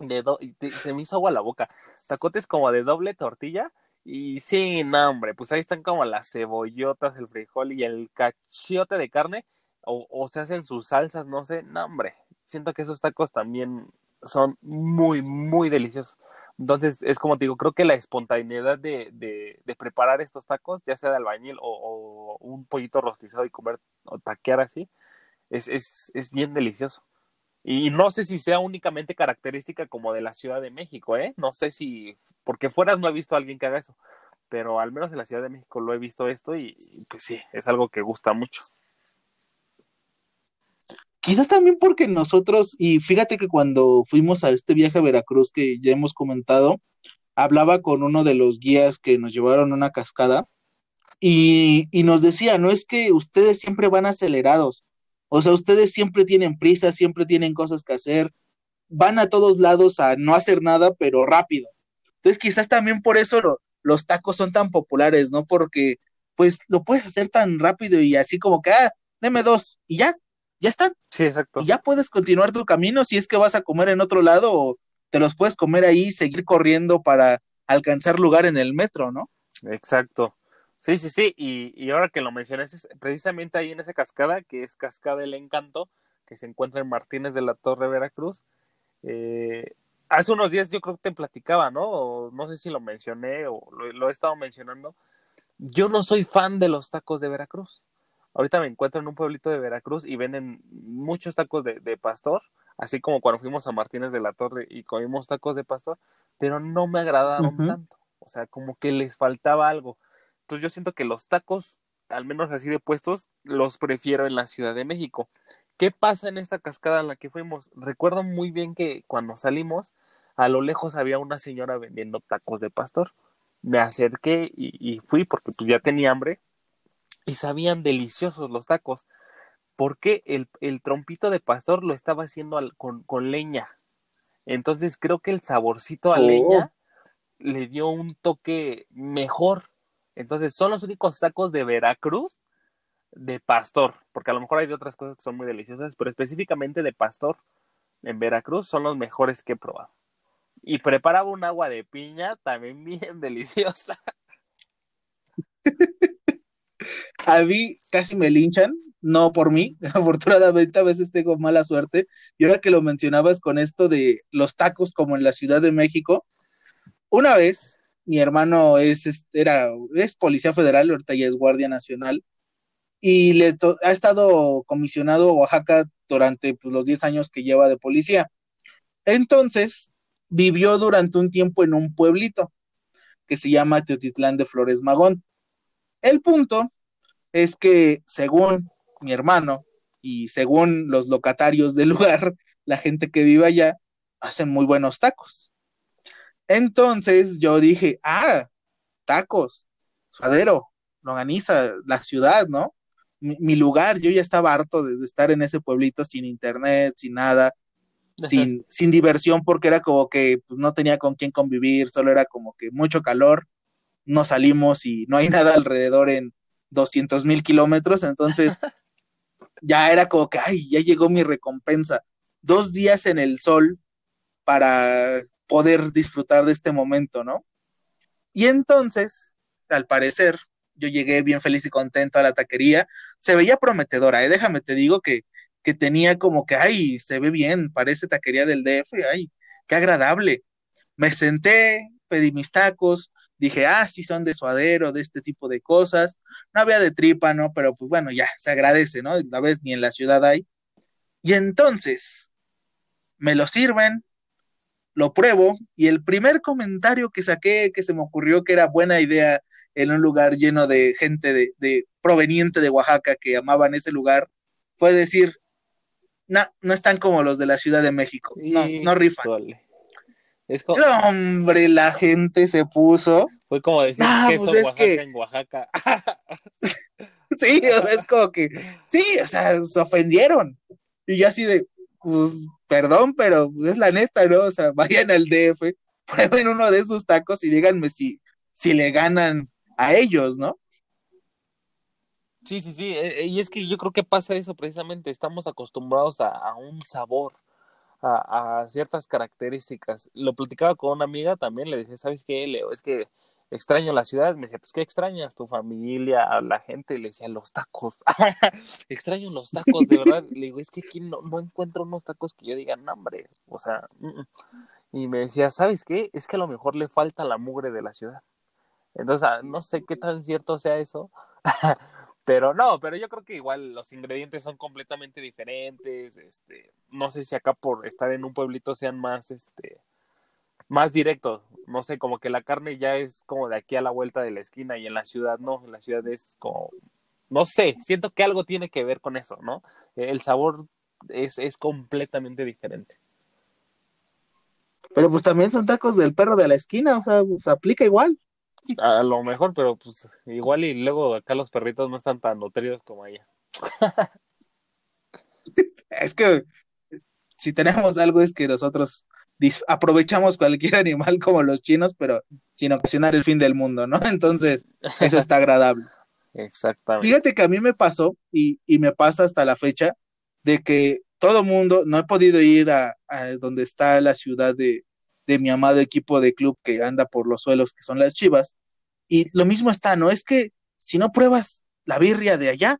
de do- te- se me hizo agua la boca tacotes como de doble tortilla y sí, no, hombre, pues ahí están como las cebollotas, el frijol y el cachiote de carne, o, se hacen sus salsas, no sé, no, hombre, siento que esos tacos también son muy, muy deliciosos. Entonces, es como te digo, creo que la espontaneidad de, de, de preparar estos tacos, ya sea de albañil o, o un pollito rostizado y comer o taquear así, es, es, es bien delicioso. Y no sé si sea únicamente característica como de la Ciudad de México, ¿eh? No sé si, porque fueras no he visto a alguien que haga eso, pero al menos en la Ciudad de México lo he visto esto y, y pues sí, es algo que gusta mucho. Quizás también porque nosotros, y fíjate que cuando fuimos a este viaje a Veracruz que ya hemos comentado, hablaba con uno de los guías que nos llevaron a una cascada y, y nos decía, no es que ustedes siempre van acelerados, o sea, ustedes siempre tienen prisa, siempre tienen cosas que hacer, van a todos lados a no hacer nada, pero rápido. Entonces quizás también por eso lo- los tacos son tan populares, ¿no? Porque pues lo puedes hacer tan rápido y así como que, ah, deme dos y ya, ya están. Sí, exacto. Y ya puedes continuar tu camino si es que vas a comer en otro lado o te los puedes comer ahí y seguir corriendo para alcanzar lugar en el metro, ¿no? Exacto. Sí, sí, sí. Y, y ahora que lo mencionas, es precisamente ahí en esa cascada, que es Cascada del Encanto, que se encuentra en Martínez de la Torre, Veracruz. Eh, hace unos días yo creo que te platicaba, ¿no? O no sé si lo mencioné o lo, lo he estado mencionando. Yo no soy fan de los tacos de Veracruz. Ahorita me encuentro en un pueblito de Veracruz y venden muchos tacos de, de pastor, así como cuando fuimos a Martínez de la Torre y comimos tacos de pastor, pero no me agradaron tanto. O sea, como que les faltaba algo. Entonces yo siento que los tacos, al menos así de puestos, los prefiero en la Ciudad de México. ¿Qué pasa en esta cascada en la que fuimos? Recuerdo muy bien que cuando salimos, a lo lejos había una señora vendiendo tacos de pastor. Me acerqué y, y fui porque pues, ya tenía hambre y sabían deliciosos los tacos. Porque el, el trompito de pastor lo estaba haciendo al- con, con leña. Entonces creo que el saborcito a Oh. leña le dio un toque mejor. Entonces son los únicos tacos de Veracruz de pastor, porque a lo mejor hay otras cosas que son muy deliciosas, pero específicamente de pastor en Veracruz son los mejores que he probado. Y preparaba un agua de piña también bien deliciosa. A mí casi me linchan, no por mí, afortunadamente a veces tengo mala suerte. Y ahora que lo mencionabas con esto de los tacos como en la Ciudad de México, una vez mi hermano es, era, es policía federal, ahorita ya es guardia nacional, y le ha estado comisionado a Oaxaca durante pues, los 10 años que lleva de policía. Entonces, vivió durante un tiempo en un pueblito que se llama Teotitlán de Flores Magón. El punto es que según mi hermano y según los locatarios del lugar, la gente que vive allá, hacen muy buenos tacos. Entonces yo dije, ah, tacos, suadero, longaniza, la ciudad, ¿no? Mi, mi lugar, yo ya estaba harto de, de estar en ese pueblito sin internet, sin nada, sin, sin diversión, porque era como que pues, no tenía con quién convivir, solo era como que mucho calor. no salimos y no hay nada alrededor en 200 mil kilómetros, entonces ya era como que, ay, ya llegó mi recompensa. Dos días en el sol para poder disfrutar de este momento, ¿no? Y entonces, al parecer, yo llegué bien feliz y contento a la taquería. Se veía prometedora, ¿eh? Déjame te digo que, que tenía como que, ay, se ve bien, parece taquería del DF, ay, qué agradable. Me senté, pedí mis tacos, dije, ah, sí son de suadero, de este tipo de cosas. No había de tripa, ¿no? Pero pues bueno, ya, se agradece, ¿no? A vez ni en la ciudad hay. Y entonces, me lo sirven, lo pruebo, y el primer comentario que saqué, que se me ocurrió que era buena idea en un lugar lleno de gente de, de proveniente de Oaxaca que amaban ese lugar, fue decir, no, no están como los de la Ciudad de México, no, no rifan. Es como, hombre, la gente se puso. fue como decir Ah, queso pues es Oaxaca que- en Oaxaca. Sí, o sea, es como que, sí, o sea, se ofendieron. Y yo así de, pues, perdón, pero es la neta, ¿no? O sea, vayan al DF, prueben uno de esos tacos y díganme si, si le ganan a ellos, ¿no? Sí, sí, sí. eh, eh, Y es que yo creo que pasa eso precisamente. Estamos acostumbrados a, a un sabor, a, a ciertas características. Lo platicaba con una amiga también, le dije, ¿sabes qué, Leo? Es que extraño la ciudad. Me decía, pues, ¿qué extrañas? Tu familia, la gente. Le decía, los tacos. extraño los tacos, de verdad. Le digo, es que aquí no, no encuentro unos tacos que yo diga, no. O sea, mm, mm". y me decía, ¿sabes qué? Es que a lo mejor le falta la mugre de la ciudad. Entonces, ah, no sé qué tan cierto sea eso. Pero no, pero yo creo que igual los ingredientes son completamente diferentes. Este, no sé si acá por estar en un pueblito sean más, este, más directos. No sé, como que la carne ya es como de aquí a la vuelta de la esquina y en la ciudad no. En la ciudad es como, no sé, siento que algo tiene que ver con eso, ¿no? El sabor es, es completamente diferente. Pero pues también son tacos del perro de la esquina, o sea, pues aplica igual. A lo mejor, pero pues igual y luego acá los perritos no están tan nutridos como allá. Es que si tenemos algo es que nosotros aprovechamos cualquier animal como los chinos, pero sin ocasionar el fin del mundo, ¿no? Entonces, eso está agradable. Exactamente. Fíjate que a mí me pasó y, y me pasa hasta la fecha de que todo mundo, no he podido ir a, a donde está la ciudad de, de mi amado equipo de club que anda por los suelos, que son las Chivas, y lo mismo está, ¿no? Es que si no pruebas la birria de allá,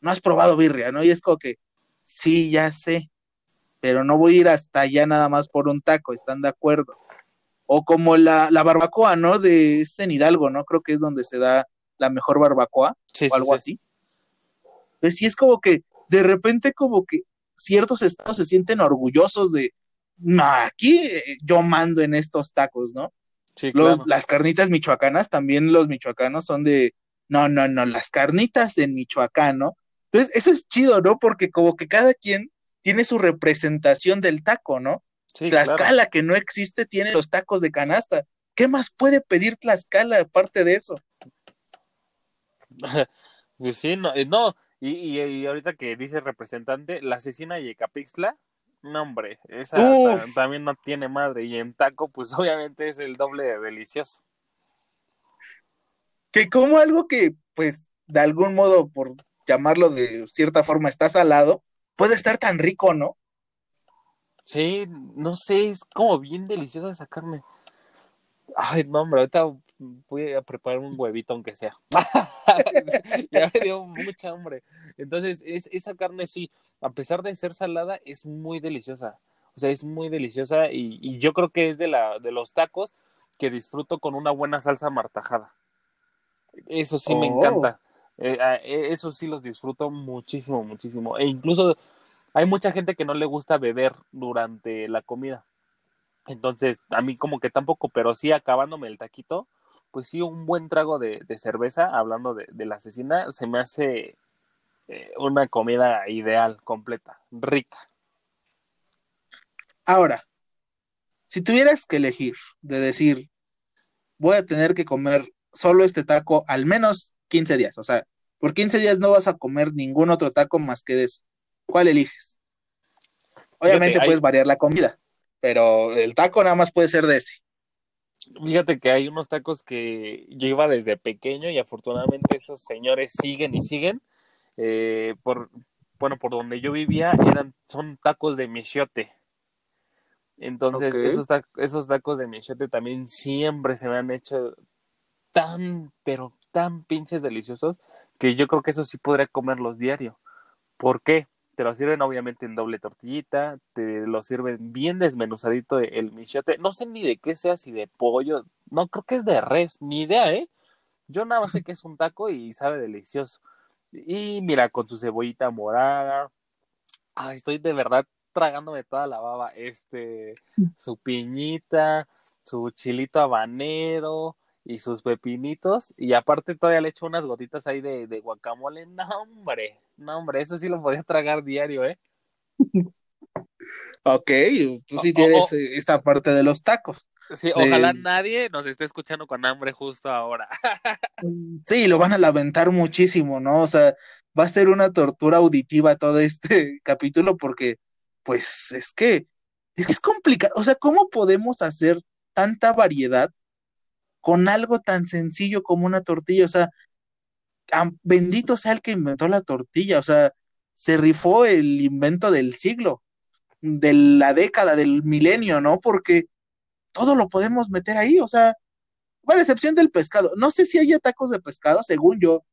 no has probado birria, ¿no? Y es como que, sí, ya sé, pero no voy a ir hasta allá nada más por un taco, ¿están de acuerdo? O como la, la barbacoa, ¿no? De es en Hidalgo, ¿no? Creo que es donde se da la mejor barbacoa Sí, o algo sí. así. Pues sí es como que de repente como que ciertos estados se sienten orgullosos de, no, aquí eh, yo mando en estos tacos, ¿no? Sí, Los, claro. Las carnitas michoacanas, también los michoacanos son de, no, no, no, las carnitas en Michoacán, ¿no? Entonces, eso es chido, ¿no? Porque como que cada quien tiene su representación del taco, ¿no? Sí, Tlaxcala, claro. que no existe, tiene los tacos de canasta. ¿Qué más puede pedir Tlaxcala aparte de eso? Pues sí, no, eh, no. Y, y, y ahorita que dice representante, la asesina Yecapixtla, no hombre, esa Uf. también no tiene madre. Y en taco, pues obviamente es el doble de delicioso. que como algo que, pues, de algún modo, por llamarlo de cierta forma, está salado, puede estar tan rico, ¿no? Sí, no sé, es como bien deliciosa esa carne. Ay, no, hombre, ahorita voy a preparar un huevito aunque sea. ya me dio mucha hambre. Entonces, es, esa carne sí, a pesar de ser salada, es muy deliciosa. O sea, es muy deliciosa y, y yo creo que es de, la, de los tacos que disfruto con una buena salsa martajada. Eso sí me Oh. encanta. Eh, ah, eh, eso sí los disfruto muchísimo, muchísimo. E incluso hay mucha gente que no le gusta beber durante la comida. Entonces, a mí como que tampoco, pero sí acabándome el taquito, pues sí, un buen trago de, de cerveza, hablando de, la asesina, se me hace eh, una comida ideal, completa, rica. Ahora, si tuvieras que elegir de decir, voy a tener que comer solo este taco al menos 15 días, o sea, por 15 días no vas a comer ningún otro taco más que de eso, ¿cuál eliges? Obviamente hay- puedes variar la comida, pero el taco nada más puede ser de ese. Fíjate que hay unos tacos que yo iba desde pequeño y afortunadamente esos señores siguen y siguen. Eh, por, bueno, por donde yo vivía eran, son tacos de michiote. Entonces, esos, tac- esos tacos de michiote también siempre se me han hecho tan, pero tan pinches deliciosos que yo creo que eso sí podría comerlos diario. ¿Por qué? Te lo sirven obviamente en doble tortillita, te lo sirven bien desmenuzadito el michiote. No sé ni de qué sea, si de pollo, no creo que es de res, ni idea, ¿eh? Yo nada más sé que es un taco y sabe delicioso. Y mira, con su cebollita morada. Ay, estoy de verdad tragándome toda la baba. Este, su piñita, su chilito habanero y sus pepinitos. Y aparte todavía le echo unas gotitas ahí de, de guacamole. No, hombre, no, hombre, eso sí lo podía tragar diario, ¿eh? Ok, tú sí tienes eh, esta parte de los tacos. Sí, ojalá De- nadie nos esté escuchando con hambre justo ahora. Sí, lo van a lamentar muchísimo, ¿no? O sea, va a ser una tortura auditiva todo este capítulo porque, pues, es que es que es complicado. O sea, ¿cómo podemos hacer tanta variedad con algo tan sencillo como una tortilla? O sea, bendito sea el que inventó la tortilla. O sea, se rifó el invento del siglo, de la década, del milenio, ¿no? Porque todo lo podemos meter ahí. O sea, bueno, excepción del pescado. No sé si haya tacos de pescado, según yo,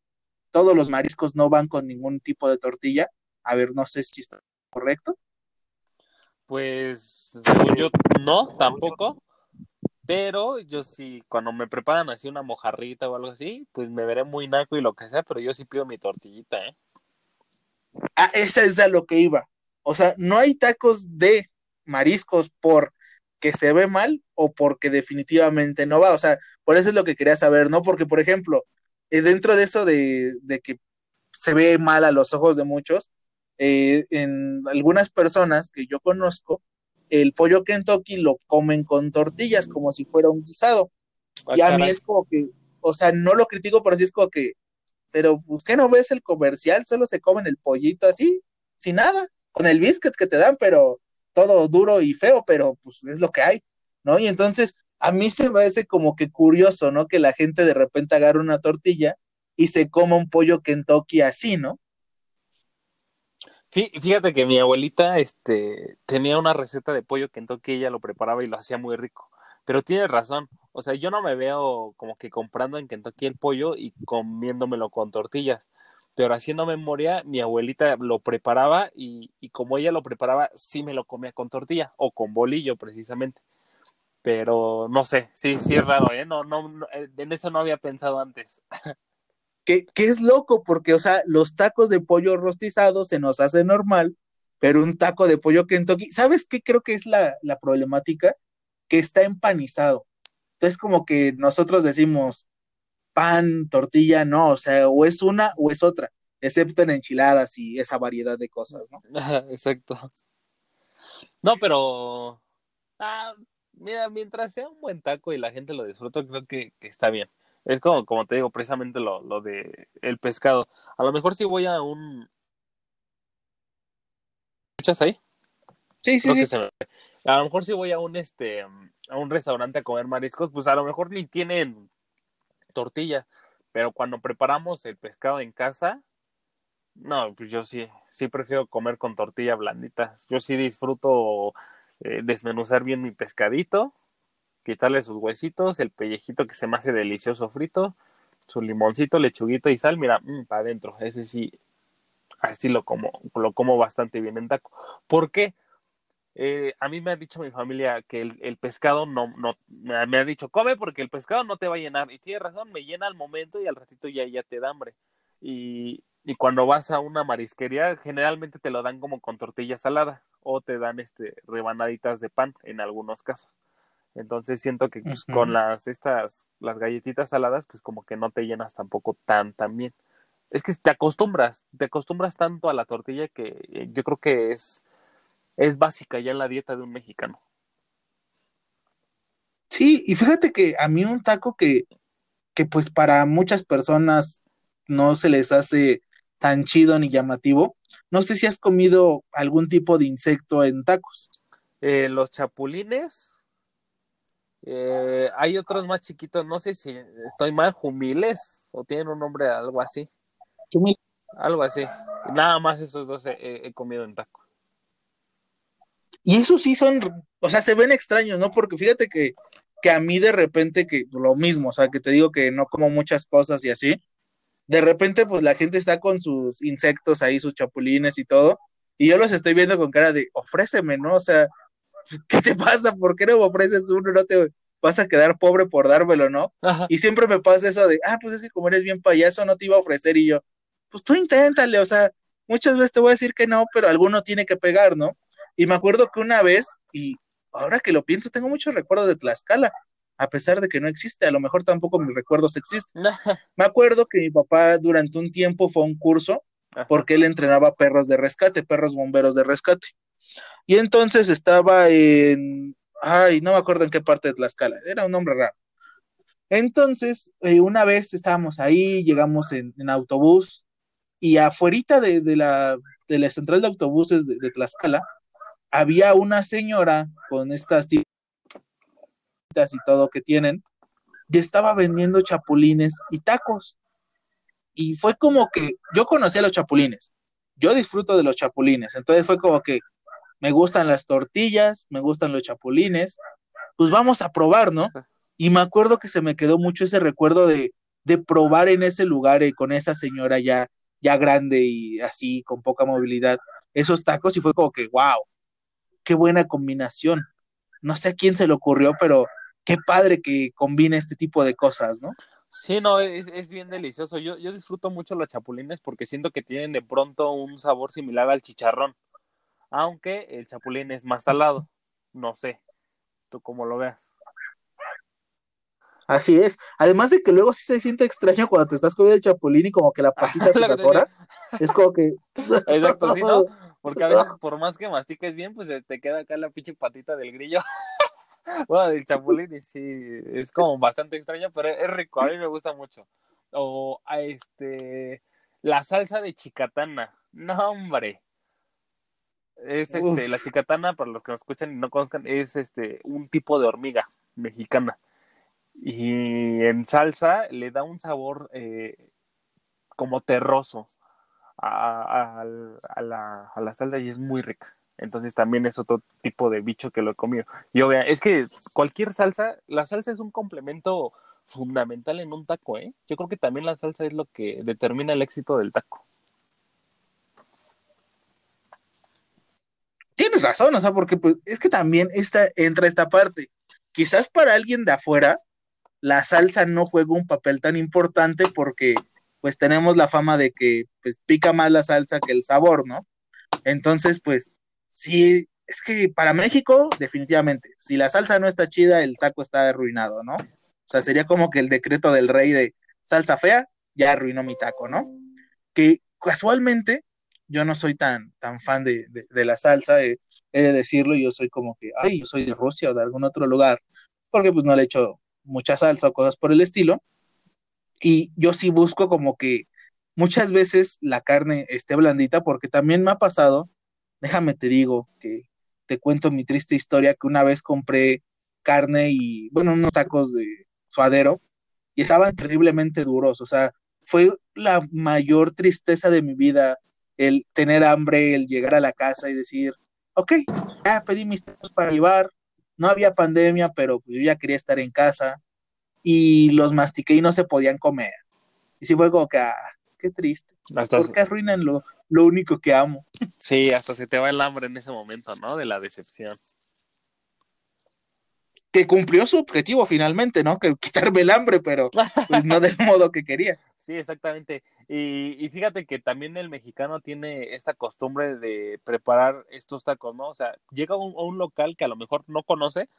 todos los mariscos no van con ningún tipo de tortilla. A ver, no sé si está correcto. Pues, según yo, no, tampoco. Pero yo sí, cuando me preparan así una mojarrita o algo así, pues me veré muy naco y lo que sea, pero yo sí pido mi tortillita, ¿eh? Ah, esa es a lo que iba. O sea, no hay tacos de mariscos por que se ve mal o porque definitivamente no va. O sea, por eso es lo que quería saber, ¿no? Porque, por ejemplo, eh, dentro de eso de, de que se ve mal a los ojos de muchos, eh, en algunas personas que yo conozco, el pollo Kentucky lo comen con tortillas como si fuera un guisado. Ah, Y a mí es como que, o sea, no lo critico, pero sí es como que, pero pues ¿qué no ves el comercial? Solo se comen el pollito así, sin nada, con el biscuit que te dan, pero todo duro y feo, pero pues es lo que hay, ¿no? Y entonces a mí se me hace como que curioso, ¿no? Que la gente de repente agarre una tortilla y se coma un pollo Kentucky así, ¿no? Fí- Fíjate que mi abuelita este, tenía una receta de pollo Kentucky, ella lo preparaba y lo hacía muy rico. Pero tiene razón, o sea, yo no me veo como que comprando en Kentucky el pollo y comiéndomelo con tortillas. Pero haciendo memoria, mi abuelita lo preparaba y, y como ella lo preparaba, sí me lo comía con tortilla o con bolillo precisamente. Pero no sé, sí, sí es raro, ¿eh? No, no, no, eh, en eso no había pensado antes. Que, que es loco, porque, o sea, los tacos de pollo rostizado se nos hace normal, pero un taco de pollo Kentucky, ¿sabes qué creo que es la, la problemática? Que está empanizado. Entonces, como que nosotros decimos pan, tortilla, no, o sea, o es una o es otra, excepto en enchiladas y esa variedad de cosas, ¿no? Exacto. No, pero ah, mira, mientras sea un buen taco y la gente lo disfruta, creo que está bien. Es como, como te digo, precisamente lo, lo de el pescado. A lo mejor si voy a un... ¿Escuchas ahí? Sí, sí, Creo sí. que se me- A lo mejor si voy a un este a un restaurante a comer mariscos, pues a lo mejor ni tienen tortilla, pero cuando preparamos el pescado en casa, no, pues yo sí, sí prefiero comer con tortilla blandita. Yo sí disfruto eh, desmenuzar bien mi pescadito, quitarle sus huesitos, el pellejito que se me hace delicioso frito, su limoncito, lechuguito y sal, mira, para adentro. Ese sí, así lo como, lo como bastante bien en taco. ¿Por qué? Eh, a mí me ha dicho mi familia que el, el pescado no, no, me ha- me ha dicho, come porque el pescado no te va a llenar. Y tiene razón, me llena al momento y al ratito ya, ya te da hambre. Y, y cuando vas a una marisquería, generalmente te lo dan como con tortillas saladas o te dan este rebanaditas de pan en algunos casos. Entonces siento que pues, con las estas las galletitas saladas, pues como que no te llenas tampoco tan tan bien. Es que te acostumbras, te acostumbras tanto a la tortilla que yo creo que es es básica ya en la dieta de un mexicano. Sí, y fíjate que a mí un taco que, que pues para muchas personas no se les hace tan chido ni llamativo. No sé si has comido algún tipo de insecto en tacos. Eh, los chapulines Eh, hay otros más chiquitos, no sé si estoy mal, jumiles o tienen un nombre algo así, Chumil. algo así. Nada más esos dos he, comido en taco. Y esos sí son, o sea, se ven extraños, ¿no? Porque fíjate que, que a mí de repente que lo mismo, o sea, que te digo que no como muchas cosas y así, de repente pues la gente está con sus insectos ahí, sus chapulines y todo, y yo los estoy viendo con cara de, ofréceme, ¿no? O sea, ¿qué te pasa? ¿Por qué no me ofreces uno? No te vas a quedar pobre por dármelo, ¿no? Ajá. Y siempre me pasa eso de, ah, pues es que como eres bien payaso, no te iba a ofrecer. Y yo, pues tú inténtale, o sea, muchas veces te voy a decir que no, pero alguno tiene que pegar, ¿no? Y me acuerdo que una vez, y ahora que lo pienso, tengo muchos recuerdos de Tlaxcala, a pesar de que no existe, a lo mejor tampoco mis recuerdos existen. Me acuerdo que mi papá durante un tiempo fue a un curso porque él entrenaba perros de rescate, perros bomberos de rescate. Y entonces estaba en, ay, no me acuerdo en qué parte de Tlaxcala, era un nombre raro. Entonces, eh, una vez estábamos ahí, llegamos en, autobús y afuerita de, de la, de la central de autobuses de, Tlaxcala había una señora con estas tiendas y todo que tienen y estaba vendiendo chapulines y tacos. Y fue como que yo conocía los chapulines, yo disfruto de los chapulines, entonces fue como que me gustan las tortillas, me gustan los chapulines, pues vamos a probar, ¿no? Y me acuerdo que se me quedó mucho ese recuerdo de, de probar en ese lugar eh, con esa señora ya, ya grande y así, con poca movilidad, esos tacos y fue como que, wow, qué buena combinación. No sé a quién se le ocurrió, pero qué padre que combine este tipo de cosas, ¿no? Sí, no, es, es bien delicioso. Yo, yo disfruto mucho los chapulines porque siento que tienen de pronto un sabor similar al chicharrón, aunque el chapulín es más salado. No sé, tú cómo lo veas. Así es. Además de que luego sí se siente extraño cuando te estás comiendo el chapulín y como que la patita se te atora. Es como que. Exacto, sí, ¿no? Porque a veces, por más que mastiques bien, pues se te queda acá la pinche patita del grillo. bueno, del chapulín, y sí, es como bastante extraño, pero es rico, a mí me gusta mucho. O a este, la salsa de chicatana. No, hombre. Es este, Uf. la chicatana, para los que nos escuchan y no conozcan, es este, un tipo de hormiga mexicana. Y en salsa le da un sabor eh, como terroso a, a- a la, a la salsa y es muy rica. Entonces también es otro tipo de bicho que lo he comido. Y obvia, es que cualquier salsa, la salsa es un complemento fundamental en un taco, ¿eh? Yo creo que también la salsa es lo que determina el éxito del taco. Razón, o sea, porque pues, es que también esta, entra esta parte. Quizás para alguien de afuera, la salsa no juega un papel tan importante porque pues tenemos la fama de que pues pica más la salsa que el sabor, ¿no? Entonces, pues sí, es que para México, definitivamente, si la salsa no está chida, el taco está arruinado, ¿no? O sea, sería como que el decreto del rey de salsa fea, ya arruinó mi taco, ¿no? Que casualmente yo no soy tan, tan fan de, de, de la salsa, eh, he de decirlo, yo soy como que, ay, yo soy de Rusia o de algún otro lugar, porque pues no le echo mucha salsa o cosas por el estilo. Y yo sí busco como que muchas veces la carne esté blandita, porque también me ha pasado, déjame te digo, que te cuento mi triste historia, que una vez compré carne y, bueno, unos tacos de suadero, y estaban terriblemente duros, o sea, fue la mayor tristeza de mi vida el tener hambre, el llegar a la casa y decir, ok, ya pedí mis tacos para llevar, no había pandemia, pero yo ya quería estar en casa y los mastiqué y no se podían comer. Y sí fue como que, ah, qué triste. Hasta, ¿Por qué arruinan lo, lo único que amo? sí, hasta se te va el hambre en ese momento, ¿no? De la decepción. Que cumplió su objetivo finalmente, ¿no? Que quitarme el hambre, pero pues no del modo que quería. Sí, exactamente. Y, y fíjate que también el mexicano tiene esta costumbre de preparar estos tacos, ¿no? O sea, llega a un, local que a lo mejor no conoce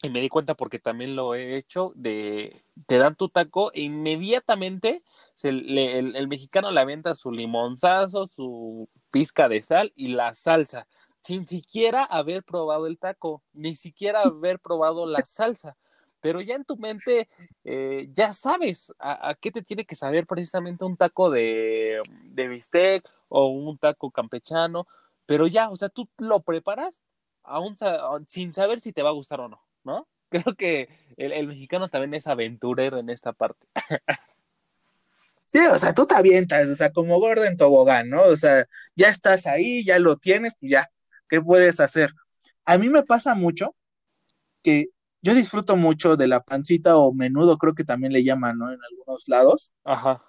y me di cuenta porque también lo he hecho, de te dan tu taco e inmediatamente el mexicano le avienta su limonzazo, su pizca de sal y la salsa, sin siquiera haber probado el taco, ni siquiera haber probado la salsa. Pero ya en tu mente eh, ya sabes a, a qué te tiene que saber precisamente un taco de, de bistec o un taco campechano, pero ya, o sea, tú lo preparas aún sin saber si te va a gustar o no, ¿no? creo que el, el mexicano también es aventurero en esta parte. Sí, o sea, tú te avientas, o sea, como gordo en tobogán, ¿no? O sea, ya estás ahí, ya lo tienes, pues ya, ¿qué puedes hacer? A mí me pasa mucho que yo disfruto mucho de la pancita o menudo, creo que también le llaman, ¿no? En algunos lados. Ajá.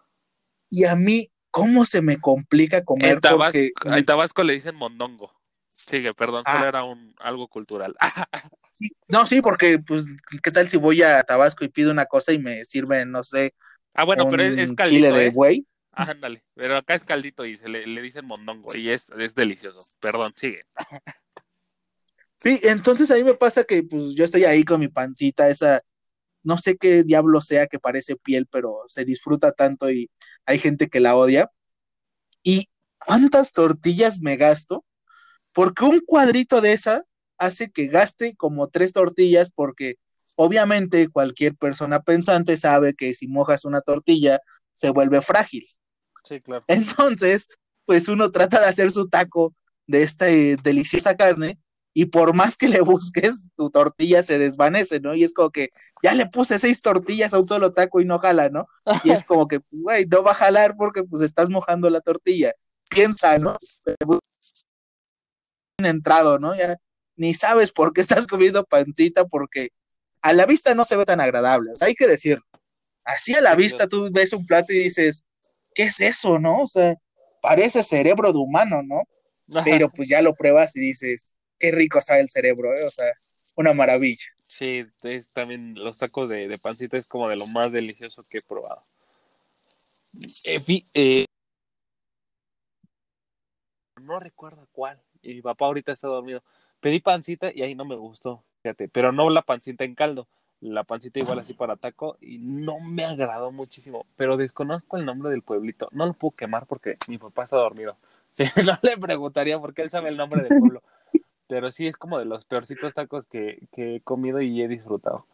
Y a mí, ¿cómo se me complica comer? En Tabasco, Porque en Tabasco le dicen mondongo. Sigue, perdón, Ah. solo era un, algo cultural. sí, no, sí, porque, pues, ¿qué tal si voy a Tabasco y pido una cosa y me sirven, no sé, Ah, bueno, un pero es, es chile de ¿eh? buey? Ándale, pero acá es caldito y se le, le dicen mondongo y es, es delicioso. Perdón, sigue. Sí, entonces a mí me pasa que pues yo estoy ahí con mi pancita, esa, no sé qué diablo sea que parece piel, pero se disfruta tanto y hay gente que la odia. ¿Y cuántas tortillas me gasto? Porque un cuadrito de esa hace que gaste como tres tortillas porque obviamente cualquier persona pensante sabe que si mojas una tortilla se vuelve frágil. Sí, claro. Entonces, pues uno trata de hacer su taco de esta eh, deliciosa carne y por más que le busques, tu tortilla se desvanece, ¿no? Y es como que ya le puse seis tortillas a un solo taco y no jala, ¿no? Y es como que, güey, no va a jalar porque pues estás mojando la tortilla. Piensa, ¿no? entrado, ¿no? Ya ni sabes por qué estás comiendo pancita porque a la vista no se ve tan agradable, o sea, hay que decir, así a la vista tú ves un plato y dices, ¿qué es eso, no? O sea, parece cerebro de humano, ¿no? Pero pues ya lo pruebas y dices, qué rico sabe el cerebro, ¿eh? O sea, una maravilla. Sí, es también los tacos de, de pancita es como de lo más delicioso que he probado. Eh, eh, no recuerdo cuál. Y mi papá ahorita está dormido. Pedí pancita y ahí no me gustó, fíjate, pero no la pancita en caldo, la pancita igual así para taco y no me agradó muchísimo, pero desconozco el nombre del pueblito. No lo puedo quemar porque mi papá está dormido. Sí, no le preguntaría porque él sabe el nombre del pueblo. Pero sí es como de los peorcitos tacos que, que he comido y he disfrutado.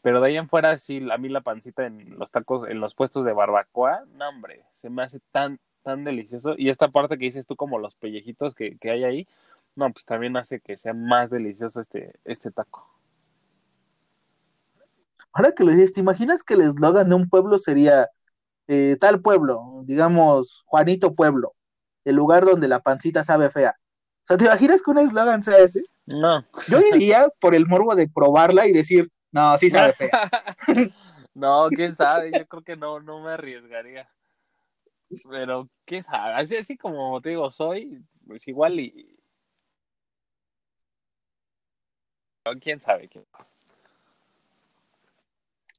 Pero de ahí en fuera, sí, a mí la pancita en los tacos, en los puestos de barbacoa, no, hombre, se me hace tan, tan delicioso. Y esta parte que dices tú, como los pellejitos que, que hay ahí, no, pues también hace que sea más delicioso este, este taco. Ahora que lo dices, ¿te imaginas que el eslogan de un pueblo sería eh, tal pueblo, digamos Juanito Pueblo, el lugar donde la pancita sabe fea? O sea, ¿te imaginas que un eslogan sea ese? No. Yo iría por el morbo de probarla y decir, no, sí sabe fea. no, quién sabe, yo creo que no, no me arriesgaría. Pero quién sabe, así, así como te digo, soy, pues igual y. Pero quién sabe, quién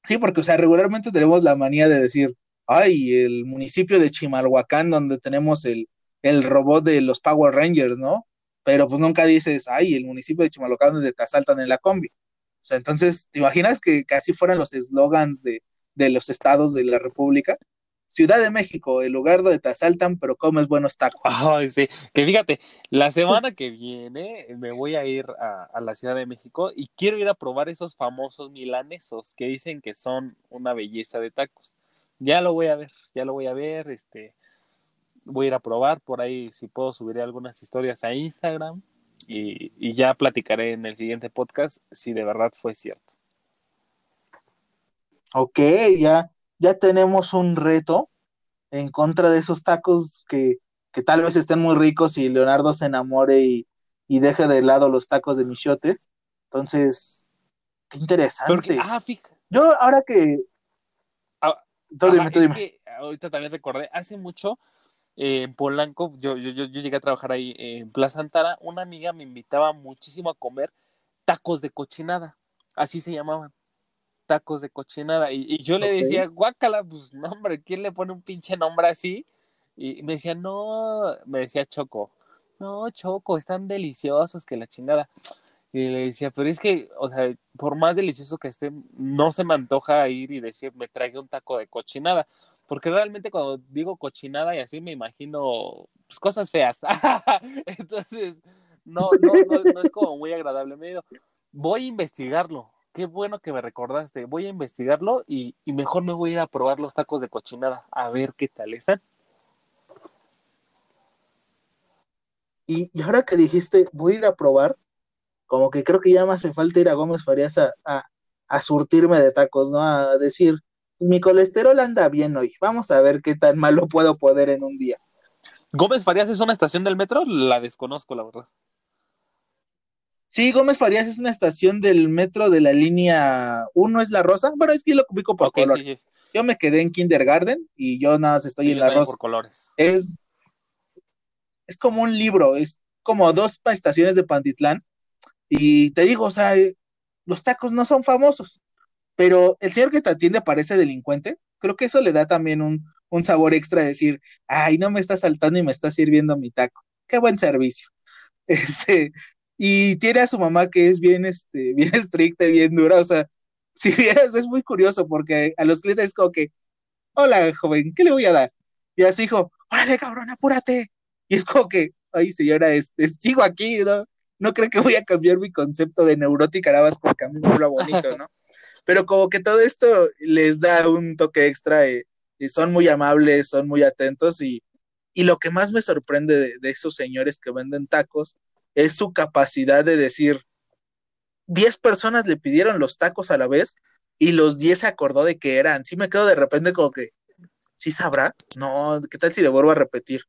Sí, porque, o sea, regularmente tenemos la manía de decir, ay, el municipio de Chimalhuacán, donde tenemos el, el robot de los Power Rangers, ¿no? Pero pues nunca dices, ay, el municipio de Chimalhuacán donde te asaltan en la combi. O sea, entonces, ¿te imaginas que, así fueran los eslogans de, de los estados de la República? Ciudad de México, el lugar donde te asaltan, pero comes buenos tacos. Ay, sí, que fíjate, la semana que viene me voy a ir a, a, la Ciudad de México y quiero ir a probar esos famosos milanesos que dicen que son una belleza de tacos. Ya lo voy a ver, ya lo voy a ver, este, voy a ir a probar por ahí, si puedo subiré algunas historias a Instagram y, y ya platicaré en el siguiente podcast si de verdad fue cierto. Ok, ya, ya tenemos un reto en contra de esos tacos que, que tal vez estén muy ricos y Leonardo se enamore y, y deje de lado los tacos de michotes. Entonces, qué interesante. Porque, ah. Yo ahora que... Ah, dime, tú es dime. que ahorita también recordé, hace mucho eh, en Polanco, yo, yo, yo, yo, llegué a trabajar ahí en Plaza Antara, una amiga me invitaba muchísimo a comer tacos de cochinada, así se llamaban tacos de cochinada. Y, y yo le decía, guácala, pues no, hombre, ¿quién le pone un pinche nombre así? Y me decía, no, me decía Choco, no, Choco, están deliciosos que la chingada. Y le decía, pero es que, o sea, por más delicioso que esté, no se me antoja ir y decir, me traiga un taco de cochinada. Porque realmente cuando digo cochinada y así me imagino pues, cosas feas. Entonces, no, no, no, no es como muy agradable. Me digo, voy a investigarlo qué bueno que me recordaste. Voy a investigarlo y, y, mejor me voy a ir a probar los tacos de cochinada, a ver qué tal están. Y, y, ahora que dijiste, voy a ir a probar, como que creo que ya me hace falta ir a Gómez Farías a, a, a surtirme de tacos, ¿no? A decir, mi colesterol anda bien hoy, vamos a ver qué tan malo puedo poder en un día. ¿Gómez Farías es una estación del metro? La desconozco, la verdad. Sí, Gómez Farías es una estación del metro de la línea 1, es la rosa. Bueno, es que lo ubico por Ok, color. sí. Yo me quedé en kindergarten y yo nada más estoy Sí, en la rosa. por colores. Es, es como un libro, es como dos estaciones de Pantitlán. Y te digo, o sea, los tacos no son famosos, pero el señor que te atiende parece delincuente. Creo que eso le da también un, un sabor extra de decir, ay, no me está saltando y me está sirviendo mi taco. Qué buen servicio. Este, y tiene a su mamá que es bien, este, bien estricta y bien dura. O sea, si vieras, es muy curioso porque a los clientes es como que, hola, joven, ¿qué le voy a dar? Y a su hijo, órale, cabrón, apúrate. Y es como que, ay, señora, este, sigo aquí, ¿no? No creo que voy a cambiar mi concepto de neurótica nada más porque a mí me habla bonito, ¿no? Pero como que todo esto les da un toque extra eh, y son muy amables, son muy atentos y, y lo que más me sorprende de, de esos señores que venden tacos es su capacidad de decir, 10 personas le pidieron los tacos a la vez y los 10 se acordó de que eran. Sí me quedo de repente como que, ¿sí sabrá? No, ¿qué tal si le vuelvo a repetir?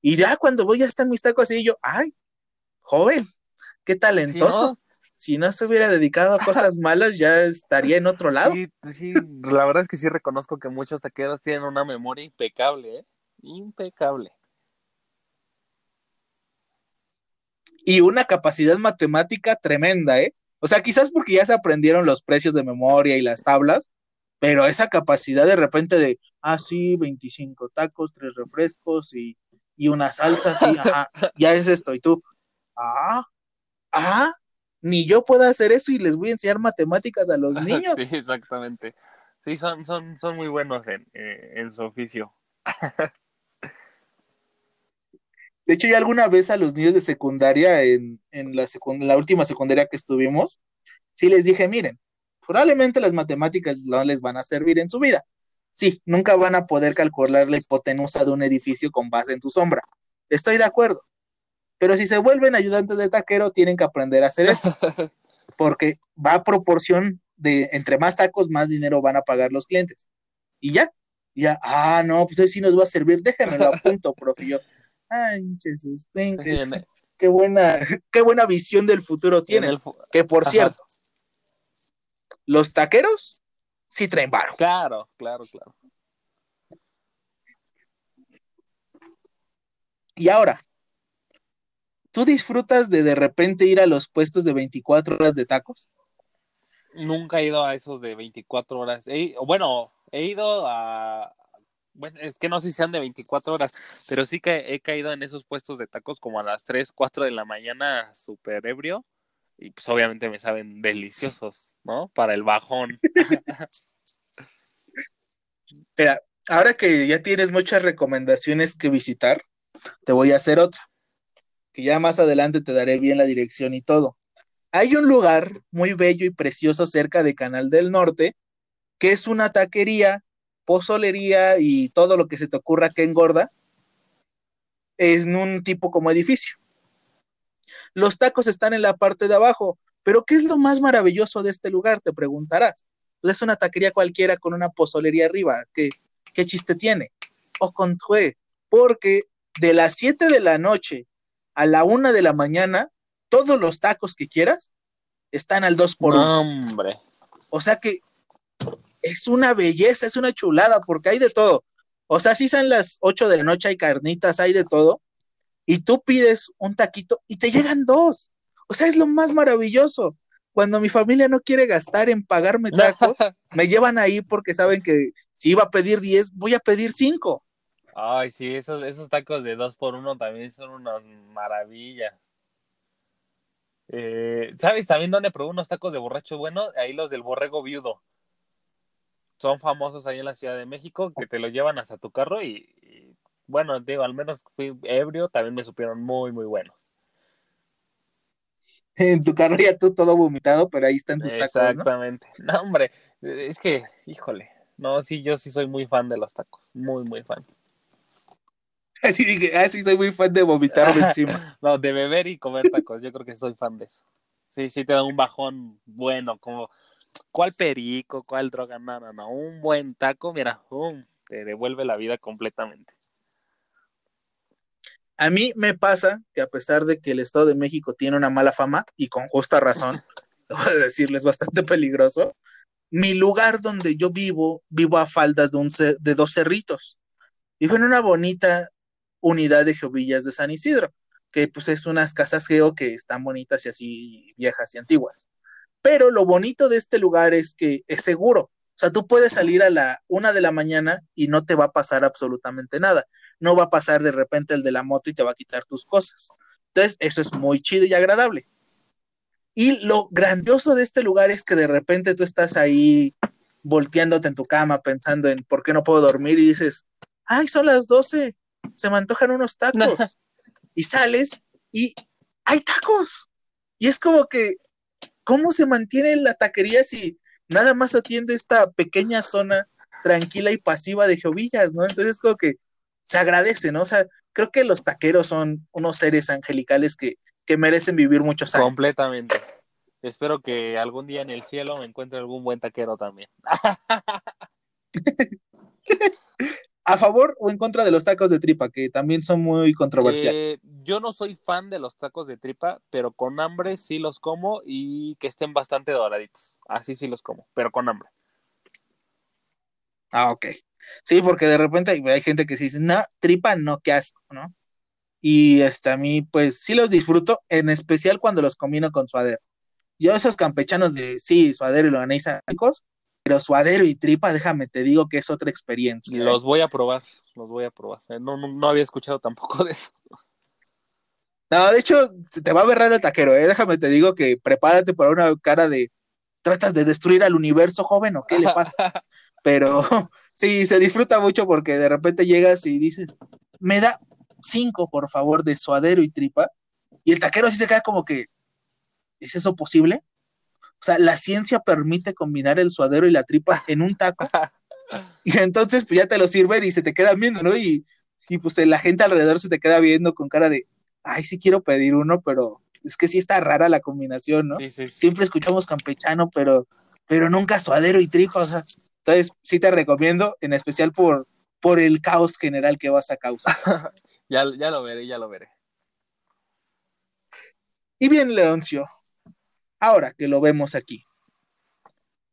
Y ya cuando voy ya están mis tacos así y yo, ay, joven, qué talentoso. Si no se hubiera dedicado a cosas malas, ya estaría en otro lado. Sí, sí, la verdad es que sí reconozco que muchos taqueros tienen una memoria impecable, ¿eh? Impecable. Y una capacidad matemática tremenda, ¿eh? O sea, quizás porque ya se aprendieron los precios de memoria y las tablas, pero esa capacidad de repente de, ah, sí, 25 tacos, tres refrescos y, y una salsa, sí, ajá, ya es esto. Y tú, ah, ah, ni yo puedo hacer eso y les voy a enseñar matemáticas a los niños. Sí, exactamente. Sí, son, son, son muy buenos en, eh, en su oficio. De hecho, yo alguna vez a los niños de secundaria, en, en la, última secundaria que estuvimos, sí les dije, miren, probablemente las matemáticas no les van a servir en su vida. Sí, nunca van a poder calcular la hipotenusa de un edificio con base en tu sombra. Estoy de acuerdo. Pero si se vuelven ayudantes de taquero, tienen que aprender a hacer esto. Porque va a proporción de entre más tacos, más dinero van a pagar los clientes. Y ya, ya, ah, no, pues sí nos va a servir, déjenmelo a punto, profe. Yo, Sí, sí, qué buena, qué buena visión del futuro en tienen. fu- Que por Ajá. cierto, los taqueros sí traen varo. Claro, claro, claro. Y ahora, ¿tú disfrutas de de repente ir a los puestos de 24 horas de tacos? Nunca he ido a esos de 24 horas. He- bueno, he ido a... Bueno, es que no sé si sean de 24 horas, pero sí que he caído en esos puestos de tacos como a las 3, 4 de la mañana, súper ebrio. Y pues obviamente me saben deliciosos, ¿no? Para el bajón. Espera, ahora que ya tienes muchas recomendaciones que visitar, te voy a hacer otra, que ya más adelante te daré bien la dirección y todo. Hay un lugar muy bello y precioso cerca de Canal del Norte, que es una taquería, pozolería y todo lo que se te ocurra que engorda, en un tipo como edificio. Los tacos están en la parte de abajo, pero ¿qué es lo más maravilloso de este lugar? Te preguntarás. Pues es una taquería cualquiera con una pozolería arriba. ¿Qué, qué chiste tiene? O contraire, porque de las 7 de la noche a la 1 de la mañana, todos los tacos que quieras están al 2 por 1. No, hombre. O sea que es una belleza, es una chulada, porque hay de todo. O sea, si son las 8 de la noche, hay carnitas, hay de todo, y tú pides un taquito y te llegan dos. O sea, es lo más maravilloso. Cuando mi familia no quiere gastar en pagarme tacos, me llevan ahí porque saben que si iba a pedir 10, voy a pedir 5. Ay, sí, esos, esos tacos de dos por uno también son una maravilla. Eh, ¿Sabes también dónde probé unos tacos de borracho bueno? Ahí los del borrego viudo. Son famosos ahí en la Ciudad de México, que te los llevan hasta tu carro y, y, bueno, digo, al menos fui ebrio, también me supieron muy, muy buenos. En tu carro ya tú todo vomitado, pero ahí están tus tacos, ¿no? Exactamente. No, hombre, es que, híjole, no, sí, yo sí soy muy fan de los tacos, muy, muy fan. Así dije, ah, sí, soy muy fan de vomitarme encima. No, de beber y comer tacos, yo creo que soy fan de eso. Sí, sí te da un bajón bueno, como ¿Cuál perico? ¿Cuál droga? No, no, no. Un buen taco, mira, ¡pum! te devuelve la vida completamente. A mí me pasa que a pesar de que el Estado de México tiene una mala fama, y con justa razón, debo de decirles, bastante peligroso, mi lugar donde yo vivo, vivo a faldas de, un de dos cerritos. Vivo en una bonita unidad de Jovillas de San Isidro, que pues es unas casas geo que están bonitas y así viejas y antiguas. Pero lo bonito de este lugar es que es seguro. O sea, tú puedes salir a la una de la mañana y no te va a pasar absolutamente nada. No va a pasar de repente el de la moto y te va a quitar tus cosas. Entonces, eso es muy chido y agradable. Y lo grandioso de este lugar es que de repente tú estás ahí volteándote en tu cama pensando en por qué no puedo dormir y dices, ay, son las 12, se me antojan unos tacos. y sales y hay tacos. Y es como que, ¿cómo se mantiene la taquería si nada más atiende esta pequeña zona tranquila y pasiva de Jovillas, ¿no? Entonces, como que se agradece, ¿no? O sea, creo que los taqueros son unos seres angelicales que, que merecen vivir muchos años. Completamente. Espero que algún día en el cielo me encuentre algún buen taquero también. ¿A favor o en contra de los tacos de tripa, que también son muy controversiales? Eh, yo no soy fan de los tacos de tripa, pero con hambre sí los como y que estén bastante doraditos. Así sí los como, pero con hambre. Ah, ok. Sí, porque de repente hay, gente que se dice, no, tripa no, qué asco, ¿no? Y este, a mí, pues sí los disfruto, en especial cuando los combino con suadero. Yo esos campechanos de, sí, suadero y longaniza, ricos, pero suadero y tripa, déjame te digo que es otra experiencia. ¿eh? Los voy a probar, los voy a probar. Eh, No, no, no había escuchado tampoco de eso. No, de hecho, te va a ver raro el taquero, ¿eh? Déjame te digo que prepárate para una cara de, ¿tratas de destruir al universo, joven, o qué le pasa? Pero sí, se disfruta mucho porque de repente llegas y dices, me da cinco, por favor, de suadero y tripa. Y el taquero sí se queda como que, ¿es eso posible? O sea, la ciencia permite combinar el suadero y la tripa en un taco. Y entonces, pues ya te lo sirven y se te quedan viendo, ¿no? Y, y pues la gente alrededor se te queda viendo con cara de, ay, sí quiero pedir uno, pero es que sí está rara la combinación, ¿no? Sí, sí, sí. Siempre escuchamos campechano, pero, pero nunca suadero y tripa, o sea, entonces sí te recomiendo, en especial por, por el caos general que vas a causar. Ya, ya lo veré, ya lo veré. Y bien, Leoncio, ahora que lo vemos aquí,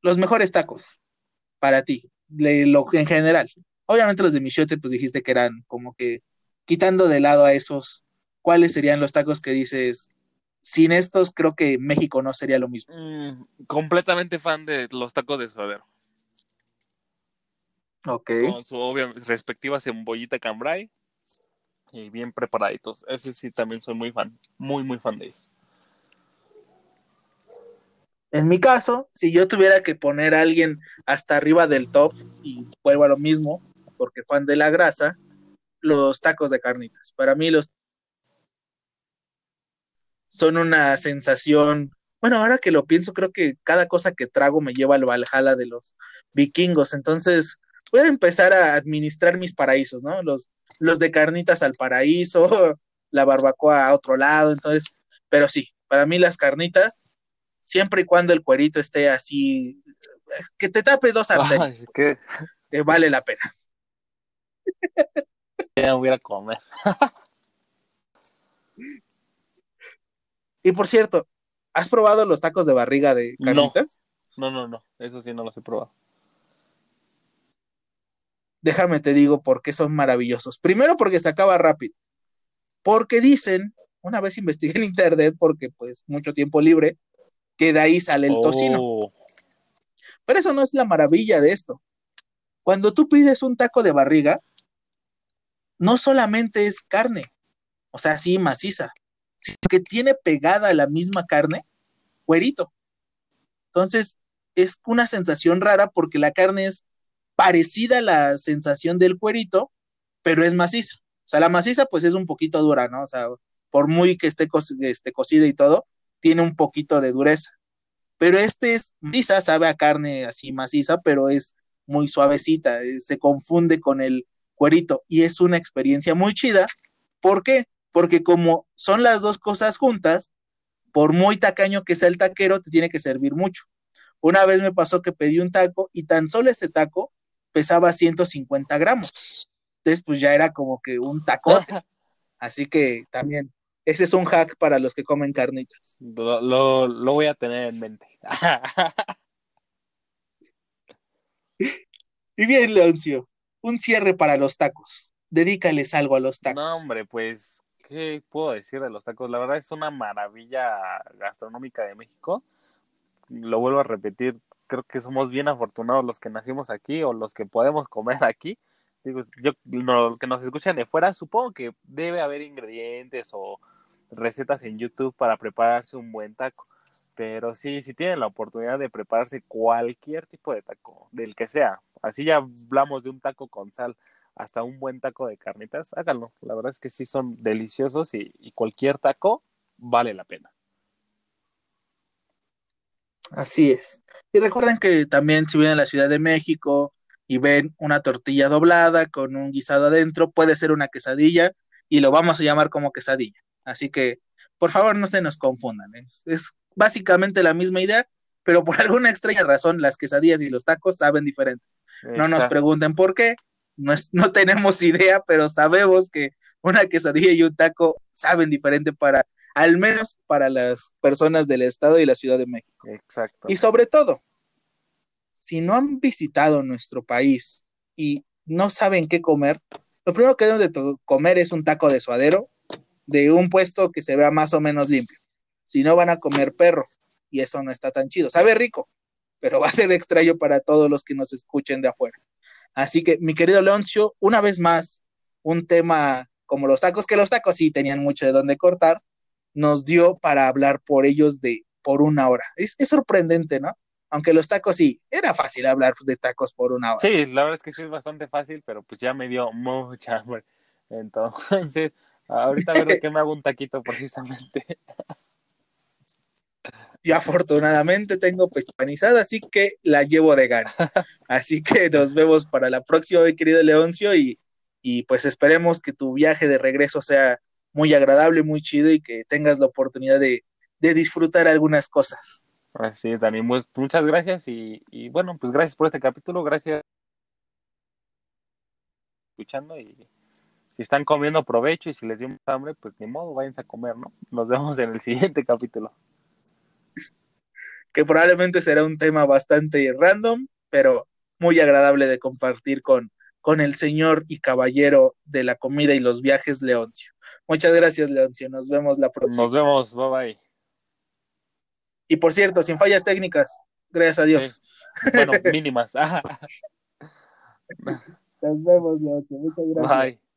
los mejores tacos para ti, de lo, en general. Obviamente los de Michote, pues dijiste que eran como que quitando de lado a esos, ¿cuáles serían los tacos que dices? Sin estos, creo que México no sería lo mismo. Mm, completamente fan de los tacos de suadero. Ok. Con su obvia respectiva cebollita cambray y bien preparaditos. Ese sí también soy muy fan, muy, muy fan de ellos. En mi caso, si yo tuviera que poner a alguien hasta arriba del top, y vuelvo a lo mismo, porque fan de la grasa, los tacos de carnitas. Para mí los son una sensación, bueno, ahora que lo pienso, creo que cada cosa que trago me lleva al Valhalla de los vikingos, entonces voy a empezar a administrar mis paraísos, ¿no? Los, los de carnitas al paraíso, la barbacoa a otro lado, entonces, pero sí, para mí las carnitas, siempre y cuando el cuerito esté así, que te tape dos arterias, Ay, qué eh, vale la pena. ya voy a comer. Y por cierto, ¿has probado los tacos de barriga de No. carnitas? No, no, no, eso sí no los he probado. Déjame te digo por qué son maravillosos. Primero porque se acaba rápido. Porque dicen, una vez investigué en internet, porque pues mucho tiempo libre, que de ahí sale el tocino. Oh, Pero eso no es la maravilla de esto. Cuando tú pides un taco de barriga, no solamente es carne, o sea, sí, maciza, sino que tiene pegada la misma carne, cuerito. Entonces, es una sensación rara porque la carne es parecida a la sensación del cuerito, pero es maciza. O sea, la maciza pues es un poquito dura, ¿no? O sea, por muy que esté, co esté cocida y todo, tiene un poquito de dureza. Pero este es maciza, sabe a carne así maciza, pero es muy suavecita, eh, se confunde con el cuerito y es una experiencia muy chida. ¿Por qué? Porque como son las dos cosas juntas, por muy tacaño que sea el taquero, te tiene que servir mucho. Una vez me pasó que pedí un taco y tan solo ese taco pesaba 150 gramos. Entonces, pues ya era como que un tacote. Así que también, ese es un hack para los que comen carnitas. Lo, lo, lo voy a tener en mente. Y bien, Leoncio, un cierre para los tacos. Dedícales algo a los tacos. No, hombre, pues, ¿qué puedo decir de los tacos? La verdad es una maravilla gastronómica de México. Lo vuelvo a repetir, creo que somos bien afortunados los que nacimos aquí o los que podemos comer aquí. Digo, yo, los que nos escuchan de fuera, supongo que debe haber ingredientes o recetas en YouTube para prepararse un buen taco. Pero sí, si tienen la oportunidad de prepararse cualquier tipo de taco, del que sea, así ya hablamos de un taco con sal hasta un buen taco de carnitas, háganlo. La verdad es que sí son deliciosos y, y cualquier taco vale la pena. Así es. Y recuerden que también si vienen a la Ciudad de México y ven una tortilla doblada con un guisado adentro, puede ser una quesadilla y lo vamos a llamar como quesadilla. Así que, por favor, no se nos confundan. Es, es básicamente la misma idea, pero por alguna extraña razón las quesadillas y los tacos saben diferentes. No nos pregunten por qué, no, es- no tenemos idea, pero sabemos que una quesadilla y un taco saben diferente para, al menos para las personas del Estado y la Ciudad de México. Exacto. Y sobre todo, si no han visitado nuestro país y no saben qué comer, lo primero que deben de comer es un taco de suadero de un puesto que se vea más o menos limpio. Si no van a comer perro, y eso no está tan chido. Sabe rico, pero va a ser extraño para todos los que nos escuchen de afuera. Así que, mi querido Leoncio, una vez más, un tema como los tacos, que los tacos sí tenían mucho de dónde cortar, nos dio para hablar por ellos de por una hora. Es, sorprendente, ¿no? Aunque los tacos sí, era fácil hablar de tacos por una hora. Sí, la verdad es que sí es bastante fácil, pero pues ya me dio mucha hambre. Entonces, ahorita de qué me hago un taquito precisamente. Yo afortunadamente tengo pecho panizada, así que la llevo de gana. Así que nos vemos para la próxima, mi querido Leoncio, y, y pues esperemos que tu viaje de regreso sea muy agradable, muy chido y que tengas la oportunidad de, de disfrutar algunas cosas. Así, Dani, mu- muchas gracias y, y bueno, pues gracias por este capítulo, gracias escuchando y si están comiendo provecho y si les dio hambre, pues ni modo, váyanse a comer, ¿no? Nos vemos en el siguiente capítulo. que probablemente será un tema bastante random, pero muy agradable de compartir con, con el señor y caballero de la comida y los viajes, Leoncio. Muchas gracias, Leoncio. Nos vemos la próxima. Nos vemos, bye bye. Y por cierto, sin fallas técnicas, gracias a Dios. Bueno, mínimas. Nos vemos, Leoncio. Muchas gracias. Bye.